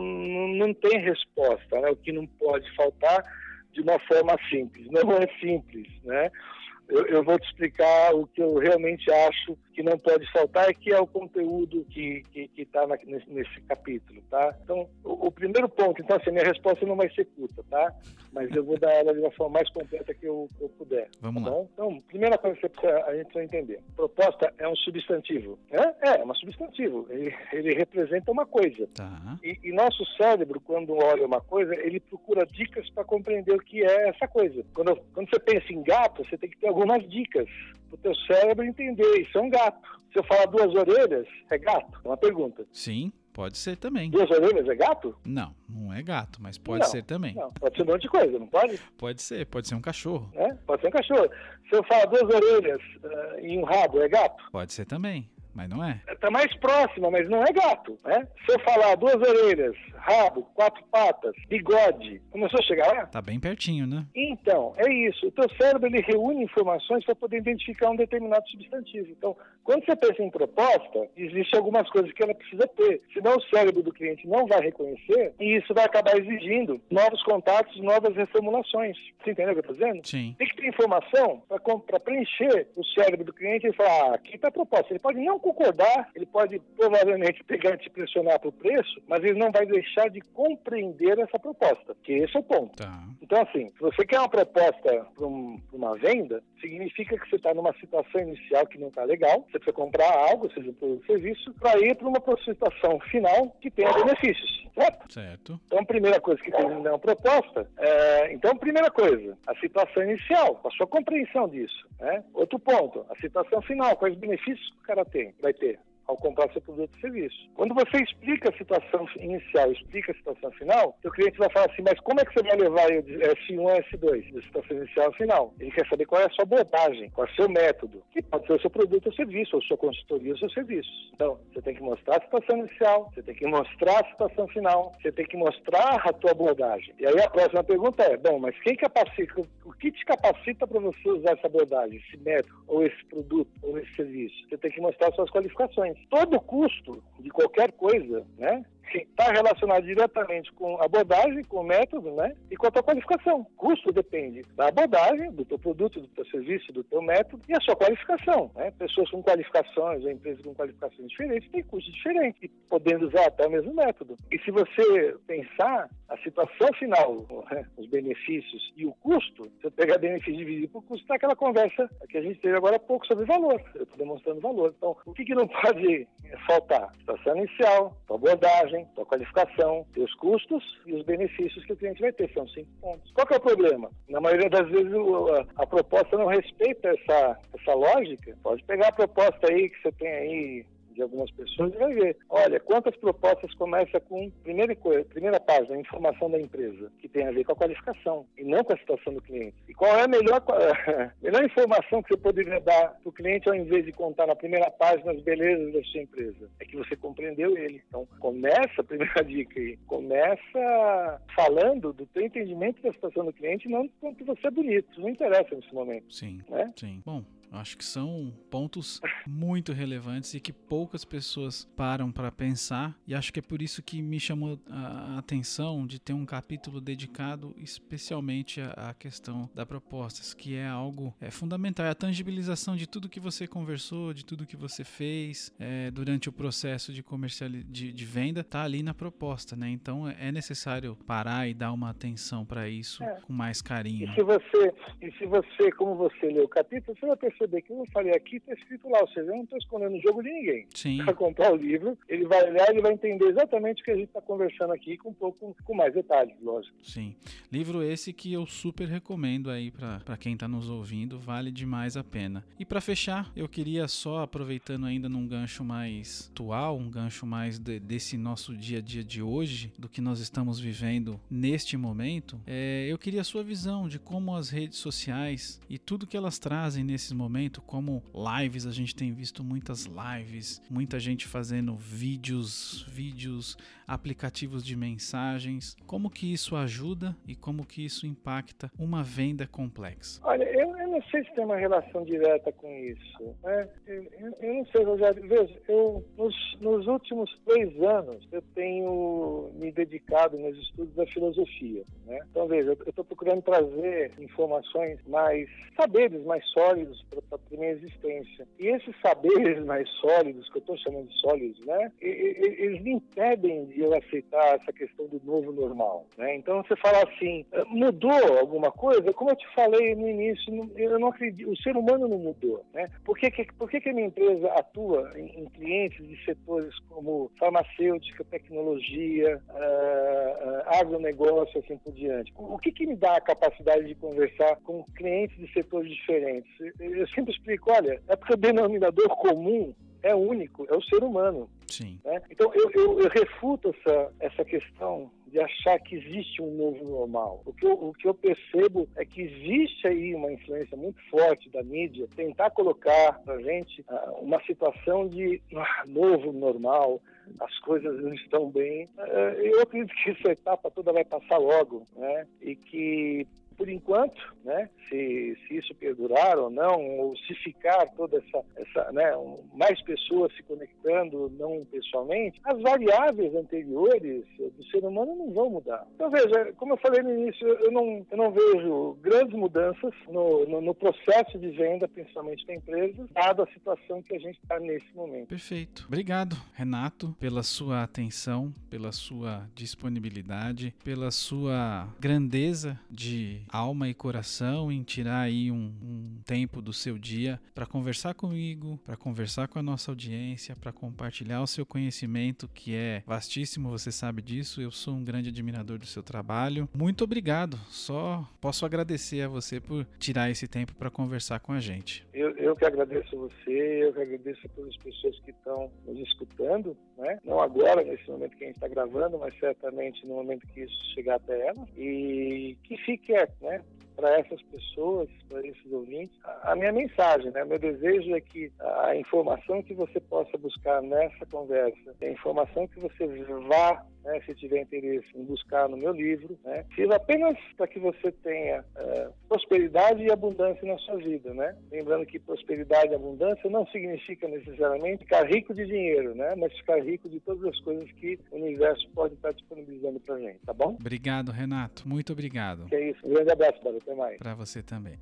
não tem resposta, né? O que não pode faltar de uma forma simples. Não é simples, né? Eu, eu, vou te explicar o que eu realmente acho que não pode faltar, que é o conteúdo que está nesse, nesse, capítulo, tá? Então, o, o, primeiro ponto, então, assim, minha resposta não vai ser curta, tá? Mas eu vou dar ela de uma forma mais completa que eu, eu puder. Vamos tá lá. Bom? Então, primeira coisa que precisa, a gente precisa entender. Proposta é um substantivo. Né? É, é um substantivo. Ele, ele representa uma coisa. Tá. E, e nosso cérebro, quando olha uma coisa, ele procura dicas para compreender o que é essa coisa. Quando, quando você pensa em gato, você tem que ter algumas dicas para o teu cérebro entender. Isso é um gato. Se eu falar duas orelhas, é gato? É uma pergunta. Sim, pode ser também. Duas orelhas é gato? Não, não é gato, mas pode não, ser também. Não, pode ser um monte de coisa, não pode? Pode ser, pode ser um cachorro. É, pode ser um cachorro. Se eu falar duas orelhas uh, e um rabo, é gato? Pode ser também mas não é. Está mais próxima, mas não é gato, né? Se eu falar duas orelhas, rabo, quatro patas, bigode, começou a chegar lá? Tá bem pertinho, né? Então, é isso. O teu cérebro ele reúne informações para poder identificar um determinado substantivo. Então, quando você pensa em proposta, existem algumas coisas que ela precisa ter. Senão o cérebro do cliente não vai reconhecer e isso vai acabar exigindo novos contatos, novas reformulações. Você entendeu o que eu estou dizendo? Sim. Tem que ter informação para preencher o cérebro do cliente e falar, ah, aqui está a proposta. Ele pode não concordar, ele pode provavelmente pegar e te pressionar para o preço, mas ele não vai deixar de compreender essa proposta, que esse é o ponto. Tá. Então, assim, se você quer uma proposta para um, uma venda, significa que você está numa situação inicial que não está legal, você precisa comprar algo, seja um produto ou serviço, para ir para uma situação final que tenha benefícios, certo? Certo. Então, a primeira coisa que tem na proposta, é, então, primeira coisa, a situação inicial, a sua compreensão disso, né? Outro ponto, a situação final, quais benefícios que o cara tem, vai ter ao comprar seu produto ou serviço. Quando você explica a situação inicial, explica a situação final, o cliente vai falar assim, mas como é que você vai levar de S1 a S2, da situação inicial ao final? Ele quer saber qual é a sua abordagem, qual é o seu método, que pode ser o seu produto ou serviço, ou sua consultoria ou seu serviço. Então, você tem que mostrar a situação inicial, você tem que mostrar a situação final, você tem que mostrar a tua abordagem. E aí a próxima pergunta é, bom, mas quem capacita, o que te capacita para você usar essa abordagem, esse método, ou esse produto, ou esse serviço? Você tem que mostrar suas qualificações todo custo de qualquer coisa, né? Está relacionado diretamente com a abordagem, com o método, né? E com a tua qualificação. Custo depende da abordagem, do teu produto, do teu serviço, do teu método e a sua qualificação, né? Pessoas com qualificações ou empresas com qualificações diferentes têm custos diferentes, podendo usar até o mesmo método. E se você pensar a situação final, né? os benefícios e o custo, você pegar benefício dividido por custo, está aquela conversa que a gente teve agora há pouco sobre valor. Eu estou demonstrando valor. Então, o que, que não [LAUGHS] pode faltar? Situação inicial, tua abordagem, tua qualificação, teus custos e os benefícios que o cliente vai ter. São cinco pontos. Qual é o problema? Na maioria das vezes a, a proposta não respeita essa, essa lógica. Pode pegar a proposta aí que você tem aí de algumas pessoas e vai ver. Olha, quantas propostas começa com primeira, primeira página, informação da empresa, que tem a ver com a qualificação e não com a situação do cliente. E qual é a melhor, a [LAUGHS] melhor informação que você poderia dar para o cliente ao invés de contar na primeira página as belezas da sua empresa? É que você compreendeu ele. Então, começa, [LAUGHS] a primeira dica aí, começa falando do teu entendimento da situação do cliente, não quanto você é bonito. Isso não interessa nesse momento. Sim, né? sim. Bom, Acho que são pontos muito relevantes e que poucas pessoas param para pensar, e acho que é por isso que me chamou a atenção de ter um capítulo dedicado especialmente à questão da propostas, que é algo é, fundamental, é a tangibilização de tudo que você conversou, de tudo que você fez é, durante o processo de comercial de, de venda, tá ali na proposta, né? Então é necessário parar e dar uma atenção para isso é. com mais carinho. E se você, e se você, como você leu o capítulo, você vai perceber perceber que eu falei aqui está escrito lá, ou seja, eu não estou escondendo o jogo de ninguém. Para comprar o livro, ele vai olhar e vai entender exatamente o que a gente está conversando aqui com um pouco com mais detalhes, lógico. Sim. Livro esse que eu super recomendo aí para quem está nos ouvindo, vale demais a pena. E para fechar, eu queria só aproveitando ainda num gancho mais atual, um gancho mais de, desse nosso dia a dia de hoje, do que nós estamos vivendo neste momento, é, eu queria a sua visão de como as redes sociais e tudo que elas trazem nesses momentos momento, como lives, a gente tem visto muitas lives, muita gente fazendo vídeos, vídeos, aplicativos de mensagens. Como que isso ajuda e como que isso impacta uma venda complexa? Olha, eu, eu não sei se tem uma relação direta com isso. Né? Eu, eu, não sei, Rogério. Veja, eu, nos, nos últimos três anos, eu tenho me dedicado nos estudos da filosofia. Né? Então, veja, eu estou procurando trazer informações mais, saberes mais sólidos para a minha existência. E esses saberes mais sólidos, que eu estou chamando de sólidos, né, eles me impedem de eu aceitar essa questão do novo normal. Né? Então, você fala assim, ah, mudou alguma coisa? Como eu te falei no início, eu não acredito, o ser humano não mudou. Né? Por, que, que, por que, que a minha empresa atua em, em clientes de setores como farmacêutica, tecnologia, uh, uh, agronegócio, assim por diante? O que, que me dá a capacidade de conversar com clientes de setores diferentes? Eu sempre explico, olha, é porque o denominador comum é único, é o ser humano. Sim. Né? Então eu, eu, eu, refuto essa, essa questão de achar que existe um novo normal. O que, eu, o que eu percebo é que existe aí uma influência muito forte da mídia tentar colocar para gente uh, uma situação de uh, novo normal, as coisas não estão bem. Uh, eu acredito que essa etapa toda vai passar logo, né? E que por enquanto, né, se, se isso perdurar ou não, ou se ficar toda essa, essa né, mais pessoas se conectando não pessoalmente, as variáveis anteriores do ser humano não vão mudar. Então, veja, como eu falei no início, eu não, eu não vejo grandes mudanças no, no, no processo de venda, principalmente para empresas, dada a situação que a gente está nesse momento. Perfeito. Obrigado, Renato, pela sua atenção, pela sua disponibilidade, pela sua grandeza de alma e coração em tirar aí um, um tempo do seu dia para conversar comigo, para conversar com a nossa audiência, para compartilhar o seu conhecimento que é vastíssimo, você sabe disso. Eu sou um grande admirador do seu trabalho. Muito obrigado. Só posso agradecer a você por tirar esse tempo para conversar com a gente. Eu, eu que agradeço você, eu que agradeço a todas as pessoas que estão nos escutando, né? Não agora, nesse momento que a gente está gravando, mas certamente no momento que isso chegar até ela. E que fique né, para essas pessoas, para esses ouvintes, a minha mensagem, né? Meu desejo é que a informação que você possa buscar nessa conversa, a informação que você vá né, se tiver interesse em buscar no meu livro, né, sirva apenas para que você tenha uh, prosperidade e abundância na sua vida, né? Lembrando que prosperidade e abundância não significa necessariamente ficar rico de dinheiro, né? Mas ficar rico de todas as coisas que o universo pode estar disponibilizando para gente, tá bom? Obrigado, Renato. Muito obrigado. Que é isso. Um grande abraço, Bárbara. Até mais. Para você também.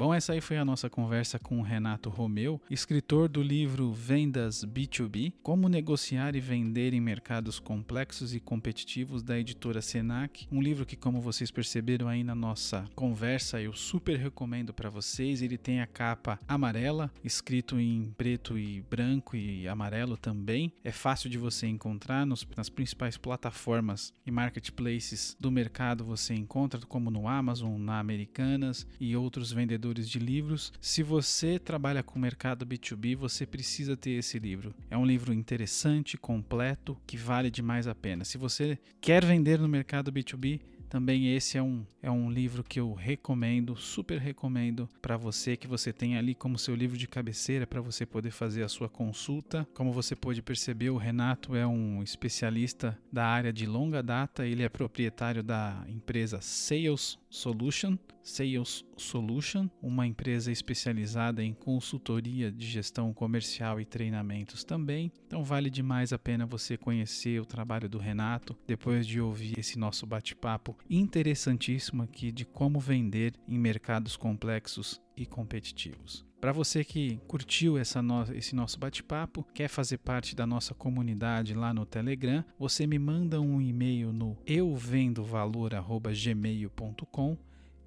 Bom, essa aí foi a nossa conversa com o Renato Romeu, escritor do livro Vendas B2B: Como negociar e vender em mercados complexos e competitivos da editora Senac. Um livro que, como vocês perceberam aí na nossa conversa, eu super recomendo para vocês. Ele tem a capa amarela, escrito em preto e branco e amarelo também. É fácil de você encontrar nos, nas principais plataformas e marketplaces do mercado. Você encontra, como no Amazon, na Americanas e outros vendedores de livros. Se você trabalha com o mercado B2B, você precisa ter esse livro. É um livro interessante, completo, que vale demais a pena. Se você quer vender no mercado B2B, também esse é um, é um livro que eu recomendo, super recomendo para você, que você tenha ali como seu livro de cabeceira para você poder fazer a sua consulta. Como você pode perceber, o Renato é um especialista da área de longa data, ele é proprietário da empresa Sales Solution, Sales Solution, uma empresa especializada em consultoria de gestão comercial e treinamentos também. Então vale demais a pena você conhecer o trabalho do Renato depois de ouvir esse nosso bate-papo interessantíssimo aqui de como vender em mercados complexos e competitivos. Para você que curtiu no... esse nosso bate-papo, quer fazer parte da nossa comunidade lá no Telegram, você me manda um e-mail no euvendovalor@gmail.com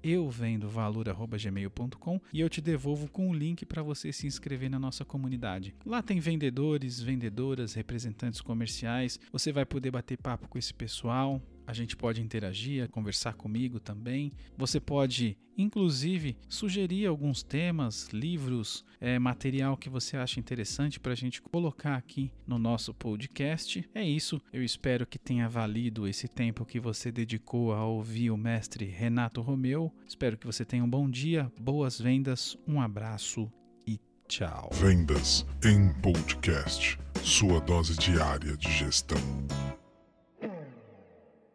euvendovalor@gmail.com e eu te devolvo com um link para você se inscrever na nossa comunidade. Lá tem vendedores, vendedoras, representantes comerciais. Você vai poder bater papo com esse pessoal, a gente pode interagir, conversar comigo também. Você pode, inclusive, sugerir alguns temas, livros, é, material que você acha interessante para a gente colocar aqui no nosso podcast. É isso. Eu espero que tenha valido esse tempo que você dedicou a ouvir o mestre Renato Romeu. Espero que você tenha um bom dia, boas vendas, um abraço e tchau. Vendas em podcast. Sua dose diária de gestão.